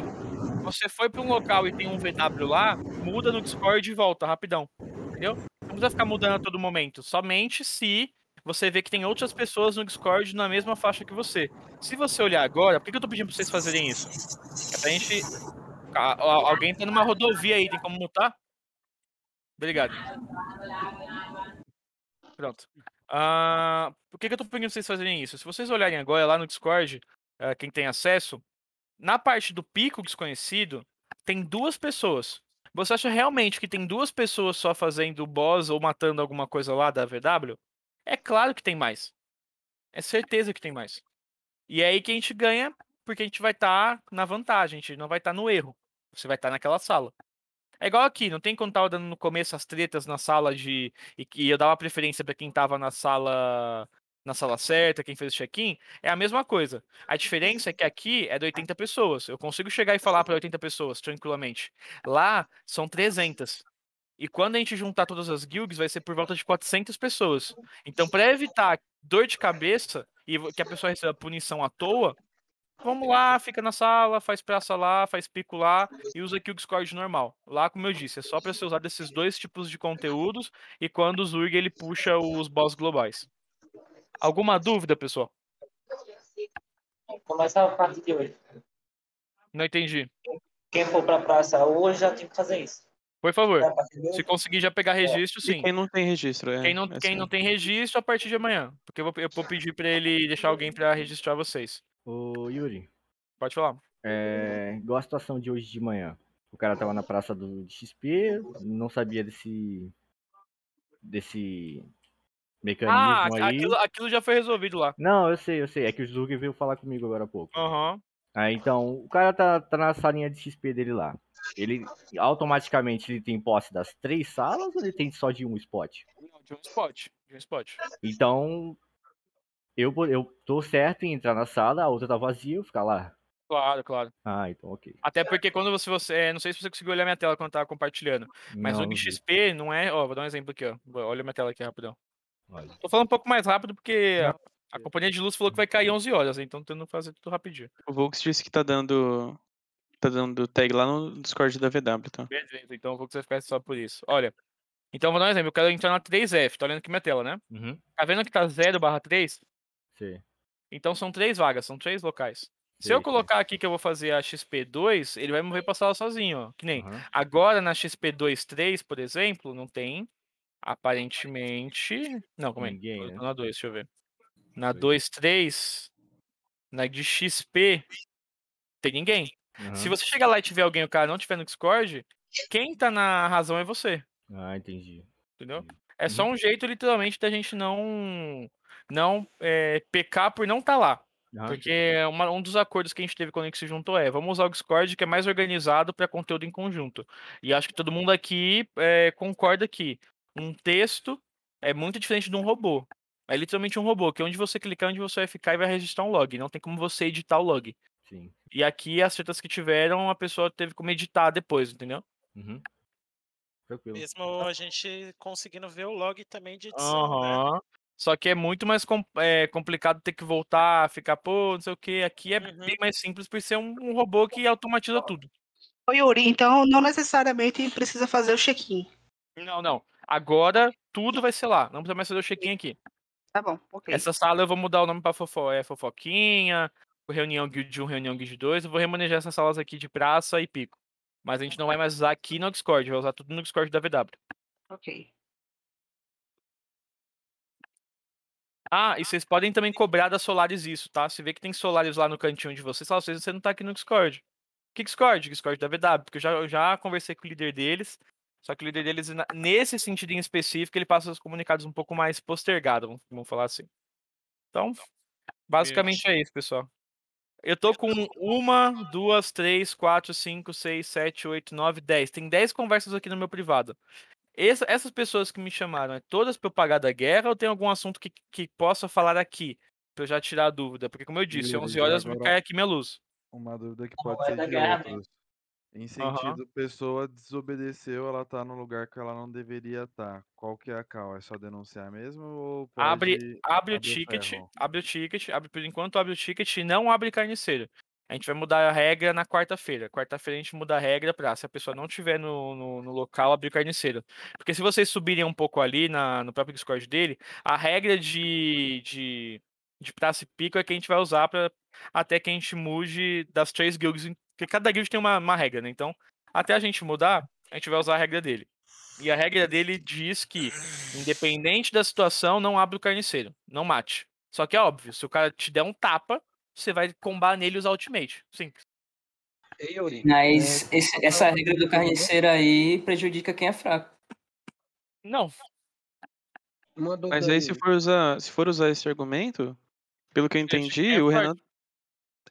Você foi para um local e tem um VW lá, muda no Discord e volta rapidão. Entendeu? Não precisa ficar mudando a todo momento. Somente se você vê que tem outras pessoas no Discord na mesma faixa que você. Se você olhar agora, por que eu tô pedindo pra vocês fazerem isso? É pra gente. Alguém tá numa rodovia aí, tem como mutar? Obrigado. Pronto. Ah, por que, que eu tô pedindo pra vocês fazerem isso? Se vocês olharem agora lá no Discord, ah, quem tem acesso, na parte do pico desconhecido, tem duas pessoas. Você acha realmente que tem duas pessoas só fazendo boss ou matando alguma coisa lá da VW? É claro que tem mais. É certeza que tem mais. E é aí que a gente ganha, porque a gente vai estar na vantagem, a gente não vai estar no erro. Você vai estar naquela sala. É igual aqui, não tem quando tava dando no começo as tretas na sala de. E que eu dava preferência pra quem tava na sala. Na sala certa, quem fez o check-in, é a mesma coisa. A diferença é que aqui é de 80 pessoas. Eu consigo chegar e falar para 80 pessoas tranquilamente. Lá são 300. E quando a gente juntar todas as guilds, vai ser por volta de 400 pessoas. Então, para evitar dor de cabeça e que a pessoa receba punição à toa, vamos lá, fica na sala, faz praça lá, faz pico lá e usa aqui o Discord normal. Lá, como eu disse, é só para ser usado esses dois tipos de conteúdos e quando o Zurg ele puxa os boss globais. Alguma dúvida, pessoal? Começa a partir de hoje. Não entendi. Quem for pra praça hoje já tem que fazer isso. Por favor, É, partir de se conseguir já pegar registro, E sim. quem não tem registro, é. Quem não, é quem não tem registro, a partir de amanhã. Porque eu vou, eu vou pedir pra ele deixar alguém pra registrar vocês. Ô, Yuri. Pode falar. É, igual a situação de hoje de manhã. O cara tava na praça do XP, não sabia desse. desse Ah, mecanismo aí. aquilo, aquilo já foi resolvido lá. Não, eu sei, eu sei. É que o Zug veio falar comigo agora há pouco. Aham. Aí então, o cara tá, tá na salinha de XP dele lá. Ele automaticamente ele tem posse das três salas ou ele tem só de um spot? Não, de um spot. De um spot. Então, eu, eu tô certo em entrar na sala, a outra tá vazia, eu ficar lá. Claro, claro. Ah, então ok. Até porque quando você, você é, não sei se você conseguiu olhar minha tela quando tava compartilhando, mas Não, vi. XP não é, ó, vou dar um exemplo aqui, ó. Olha minha tela aqui rapidão. Olha. Tô falando um pouco mais rápido porque a, a companhia de luz falou que vai cair 11 horas, então tô tentando fazer tudo rapidinho. O Volks disse que tá dando. Tá dando tag lá no Discord da VW, tá? Beleza, então eu vou que você ficar só por isso. Olha, então vou dar um exemplo, eu quero entrar na 3F, tá olhando aqui minha tela, né? Uhum. Tá vendo que tá 0 barra 3? Sei. Então são três vagas, são três locais. Se eu colocar aqui que eu vou fazer a XP2, ele vai mover pra sala sozinho, ó. Que nem. Agora na XP23, por exemplo, não tem. Aparentemente. Não, calma aí. Ninguém, eu né? na 2, deixa eu ver. Na 23. Na de XP. Tem ninguém. Se você chegar lá e tiver alguém o cara não tiver no Discord, quem tá na razão é você. Ah, entendi. Entendeu? É só um jeito, literalmente, da gente não. Não é, pecar por não estar lá. Aham. Porque uma- um dos acordos que a gente teve quando a gente se juntou é vamos usar o Discord que é mais organizado para conteúdo em conjunto. E acho que todo mundo aqui é, concorda que um texto é muito diferente de um robô. É literalmente um robô, que onde você clicar, onde você vai ficar e vai registrar um log. Não tem como você editar o log. Sim. E aqui, as tretas que tiveram, a pessoa teve como editar depois, entendeu? Uhum. Tranquilo. Mesmo a gente conseguindo ver o log também de edição, né? Aham. Só que é muito mais com- é, complicado ter que voltar, ficar, pô, não sei o que. Aqui é bem mais simples por ser um, um robô que automatiza tudo. Ô Yuri, então não necessariamente precisa fazer o check-in. Não, não. Agora tudo vai ser lá. Não precisa mais fazer o check-in aqui. Tá bom, ok. Essa sala eu vou mudar o nome pra fofo, é, fofoquinha, reunião guild 1, reunião guild 2. Eu vou remanejar essas salas aqui de praça e pico. Mas a gente não vai mais usar aqui no Discord, vai usar tudo no Discord da VW. Ok. Ah, e vocês podem também cobrar da Solaris isso, tá? Se vê que tem Solaris lá no cantinho de vocês, fala, você não tá aqui no Discord. Que Discord? Discord da VW, porque eu já, eu já conversei com o líder deles, só que o líder deles, nesse sentido em específico, ele passa os comunicados um pouco mais postergados, vamos, vamos falar assim. Então, basicamente é isso, pessoal. Eu tô com uma, duas, três, quatro, cinco, seis, sete, oito, nove, dez. Tem dez conversas aqui no meu privado. Essa- essas pessoas que me chamaram, é todas pra eu pagar da guerra ou tem algum assunto que, que possa falar aqui? Pra eu já tirar a dúvida? Porque, como eu disse, Yuri, 11 e horas me agora- cai aqui minha luz. Uma dúvida que pode é ser da de guerra outros. Em Aham. sentido, pessoa desobedeceu, ela tá no lugar que ela não deveria estar. Qual que é a cal? É só denunciar mesmo ou pode Abre, abre o abrir ticket, ferro? abre o ticket, abre por enquanto abre o ticket e não abre carniceiro. A gente vai mudar a regra na quarta-feira. Quarta-feira a gente muda a regra pra, se a pessoa não tiver no, no, no local, abrir carniceiro. Porque se vocês subirem um pouco ali na, no próprio Discord dele, a regra de, de, de praça e pico é que a gente vai usar pra, até que a gente mude das três guilds. em- Porque cada guild tem uma, uma regra, né? Então, até a gente mudar, a gente vai usar a regra dele. E a regra dele diz que, independente da situação, não abre o carniceiro. Não mate. Só que é óbvio, se o cara te der um tapa, você vai combar nele usar ultimate. Simples. Mas esse- essa regra do carniceiro aí prejudica quem é fraco. Não. Mas aí se for usar, se for usar esse argumento, pelo que eu entendi, é o. Renan.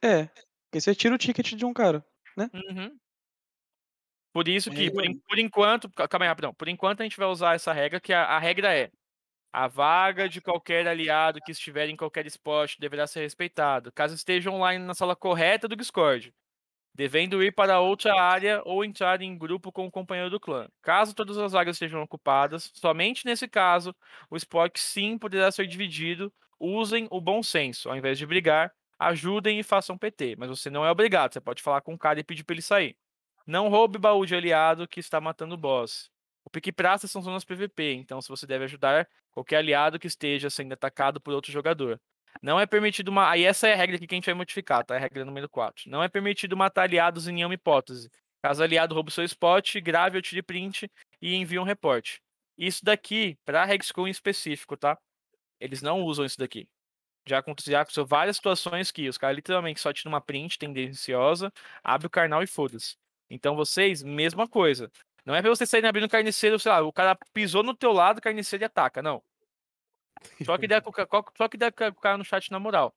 É. Porque você tira o ticket de um cara, né? Uhum. Por isso que, É. por, en- por enquanto, ca- calma aí, rapidão. Por enquanto a gente vai usar essa regra, que a, a regra é a vaga de qualquer aliado que estiver em qualquer spot deverá ser respeitado, caso esteja online na sala correta do Discord, devendo ir para outra área ou entrar em grupo com o companheiro do clã. Caso todas as vagas estejam ocupadas, somente nesse caso, o spot sim poderá ser dividido. Usem o bom senso, ao invés de brigar, ajudem e façam PT, mas você não é obrigado, você pode falar com o cara e pedir para ele sair. Não roube baú de aliado que está matando o boss. O pique praça são zonas PVP, então se você deve ajudar qualquer aliado que esteja sendo atacado por outro jogador. Não é permitido uma. Aí essa é a regra que a gente vai modificar, tá? É a regra número 4. Não é permitido matar aliados em nenhuma hipótese. Caso aliado roube seu spot, grave ou tire print e envie um reporte. Isso daqui, para Hexcon em específico, tá? Eles não usam isso daqui. Já aconteceu, já aconteceu várias situações que os caras literalmente só tiram uma print tendenciosa, abre o carnal e foda-se. Então vocês, mesma coisa. Não é pra vocês saírem abrindo carniceiro, sei lá, o cara pisou no teu lado, carniceiro e ataca, não. Só que ideia com só que ideia com o cara no chat na moral.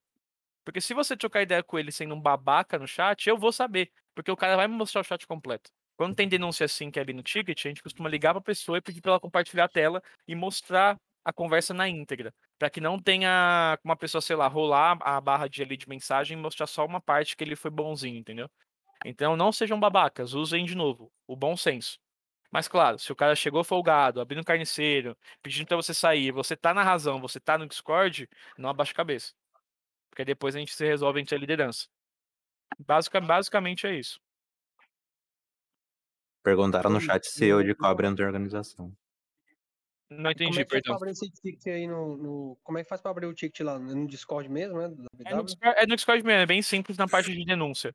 Porque se você trocar ideia com ele sendo um babaca no chat, eu vou saber. Porque o cara vai me mostrar o chat completo. Quando tem denúncia assim que é ali no ticket, a gente costuma ligar pra pessoa e pedir pra ela compartilhar a tela e mostrar a conversa na íntegra. Pra que não tenha uma pessoa, sei lá, rolar a barra de ali de mensagem e mostrar só uma parte que ele foi bonzinho, entendeu? Então não sejam babacas, usem de novo o bom senso. Mas claro, se o cara chegou folgado, abrindo carniceiro, pedindo pra você sair, você tá na razão, você tá no Discord, não abaixa a cabeça. Porque depois a gente se resolve entre a liderança. Basica, basicamente é isso. Perguntaram no chat se eu de cobra da organização. Não E como entendi, é que faz pra perdão. abrir esse ticket aí no, no- Como é que faz pra abrir o ticket lá? No Discord mesmo, né? É no, é no Discord mesmo, é bem simples na parte de denúncia.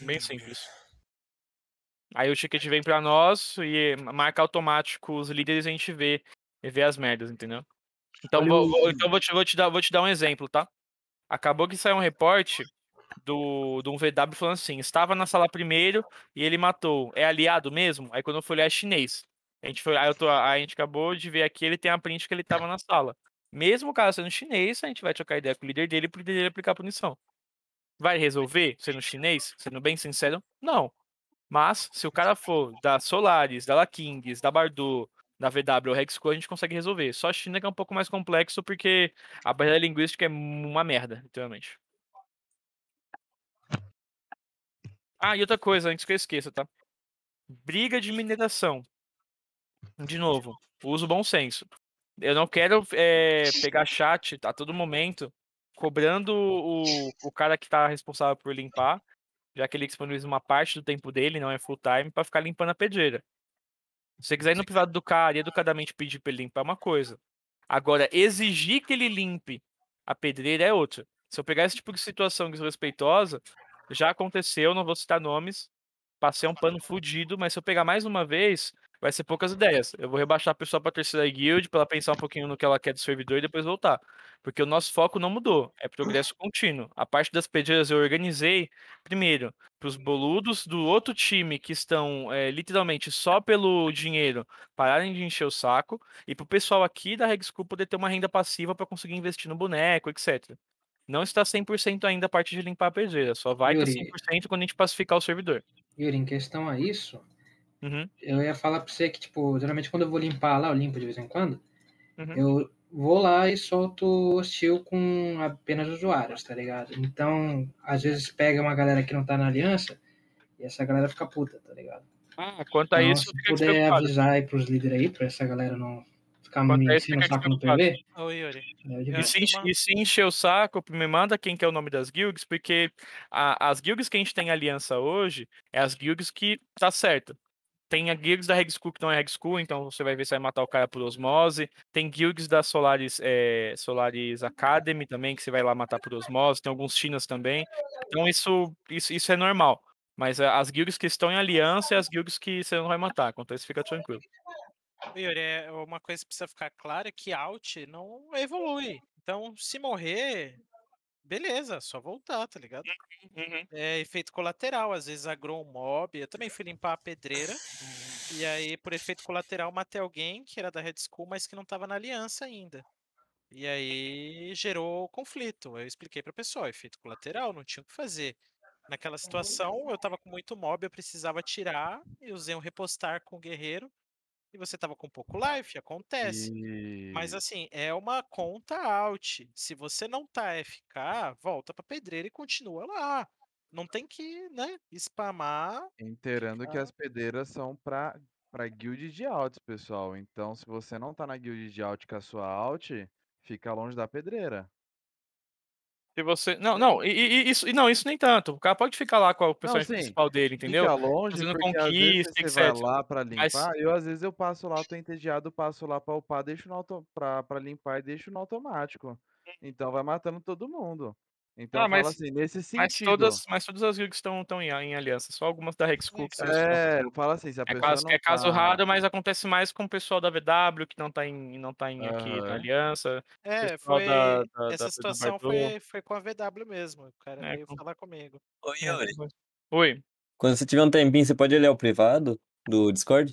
Bem simples. Aí o ticket vem pra nós e marca automático os líderes e a gente vê, e vê as merdas, entendeu? Então, vou, vou- então vou, te, vou, te dar, vou te dar um exemplo, tá? Acabou que saiu um reporte do, de um VW falando assim: estava na sala primeiro e ele matou. É aliado mesmo? Aí quando eu fui olhar é chinês. A gente, foi, aí eu tô, a gente acabou de ver aqui, ele tem a print que ele tava na sala. Mesmo o cara sendo chinês, a gente vai trocar ideia com o líder dele pro líder dele aplicar punição. Vai resolver sendo chinês? Sendo bem sincero, não. Mas, se o cara for da Solaris, da La Kings, da Bardot, da VW ou Rexco, a gente consegue resolver. Só a China que é um pouco mais complexo, porque a barreira linguística é uma merda, literalmente. Ah, e outra coisa, antes que eu esqueça, tá? Briga de mineração. De novo, uso bom senso. Eu não quero eh, pegar chat a todo momento cobrando o, o cara que tá responsável por limpar, já que ele disponibiliza uma parte do tempo dele, não é full time, pra ficar limpando a pedreira. Se você quiser ir no privado do cara e educadamente pedir pra ele limpar é uma coisa. Agora, exigir que ele limpe a pedreira é outra. Se eu pegar esse tipo de situação desrespeitosa, já aconteceu, não vou citar nomes, passei um pano fudido, mas se eu pegar mais uma vez, vai ser poucas ideias. Eu vou rebaixar a pessoa pra terceira guild, pra ela pensar um pouquinho no que ela quer do servidor e depois voltar. Porque o nosso foco não mudou, é progresso contínuo. A parte das pedreiras eu organizei, primeiro, pros boludos do outro time que estão eh, literalmente só pelo dinheiro pararem de encher o saco, e pro pessoal aqui da Regschool poder ter uma renda passiva pra conseguir investir no boneco, etc. Não está 100% ainda a parte de limpar a pedreira, só vai estar Yuri. 100% quando a gente pacificar o servidor. Yuri, em questão a isso, Uhum. eu ia falar pra você que, tipo, geralmente quando eu vou limpar lá, eu limpo de vez em quando, Uhum. eu vou lá e solto hostil com apenas usuários, tá ligado? Então, às vezes pega uma galera que não tá na aliança e essa galera fica puta, tá ligado? Ah, quanto a Então, isso, se fica puder avisar aí pros líderes aí, pra essa galera não ficar Quanto me enchendo o saco no. PV. Ô, Yuri. é. E se, enche- e se encher o saco, me manda quem que é o nome das guilds, porque a- as guilds que a gente tem em aliança hoje é as guilds que tá certo. Tem a guilds da Reg School que não é Reg School, então você vai ver se vai matar o cara por osmose. Tem guilds da Solaris, eh, Solaris Academy também, que você vai lá matar por osmose. Tem alguns chinas também. Então isso, isso, isso é normal. Mas a- as guilds que estão em aliança é as guilds que você não vai matar. A isso, fica tranquilo. Yuri, é uma coisa que precisa ficar clara é que alt não evolui. Então, se morrer, beleza, só voltar, tá ligado? Uhum. É efeito colateral, às vezes agrou um mob. Eu também fui limpar a pedreira. E aí, por efeito colateral, matei alguém que era da Red School, mas que não tava na aliança ainda. E aí gerou conflito. Eu expliquei pra pessoa, efeito colateral, não tinha o que fazer. Naquela situação, eu tava com muito mob, eu precisava tirar, eu usei um repostar com o guerreiro, e você tava com pouco life, acontece. Mas E assim, é uma conta alt. Se você não tá FK, volta pra pedreira e continua lá. Não tem que, né, spamar. inteirando que as pedreiras são pra, pra guild de alts, pessoal. Então, se você não tá na guild de alt com a sua alt, fica longe da pedreira. Se você. Não, não, e, e- isso, não, isso nem tanto. O cara pode ficar lá com o Não, personagem sim, principal dele, entendeu? fica longe, Fazendo conquista, você vai etc. lá pra Mas limpar, eu às vezes eu passo lá, tô entediado, passo lá pra upar, deixo no auto pra pra limpar e deixo no automático. Então vai matando todo mundo. Então Ah, mas, assim, nesse mas sentido. todas, mas todas as guilds estão estão em, em aliança, só algumas da Hexcool que são É, eu falo assim, se a É pessoa caso, não é caso tá raro, mas acontece mais com o pessoal da VW, que não tá em, não tá em aqui na aliança. É, foi. da, da, essa da, situação foi, foi com a VW mesmo. O cara É, veio com- falar comigo. Oi, É, Yuri. Oi. Quando você tiver um tempinho, você pode olhar o privado do Discord?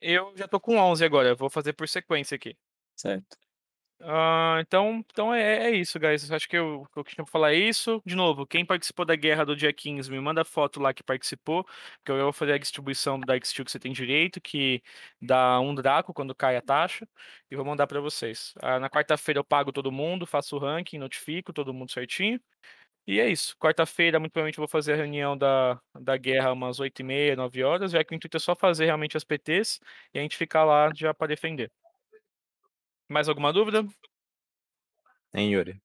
Eu já tô com 11 agora, eu vou fazer por sequência aqui. Certo. Ah, então, então é, é isso, guys. Acho que eu, que eu tinha pra falar é isso. De novo, quem participou da guerra do dia 15, me manda foto lá que participou, que eu vou fazer a distribuição da X-Steel que você tem direito, que dá um Draco quando cai a taxa, e vou mandar pra vocês. Ah, na quarta-feira eu pago todo mundo, faço o ranking, notifico todo mundo certinho. E é isso. Quarta-feira, muito provavelmente, eu vou fazer a reunião da, da guerra umas 8h30, 9 horas, já que o intuito é só fazer realmente as PTs e a gente ficar lá já pra defender. Mais alguma dúvida? Hein, Yuri?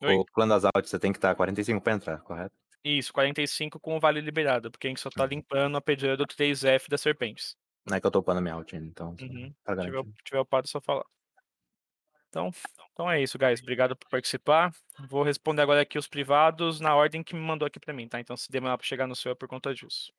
Oi? O plano das altas você tem que estar 45 pra entrar, correto? Isso, 45 com o vale liberado, porque a gente só tá limpando a pedreira do 3F das serpentes. Não é que eu tô upando minha alt ainda, então. Uhum. Tá Se tiver, tiver upado, é só falar. Então, então é isso, guys. Obrigado por participar. Vou responder agora aqui os privados na ordem que me mandou aqui pra mim, tá? Então, se demorar pra chegar no seu é por conta disso.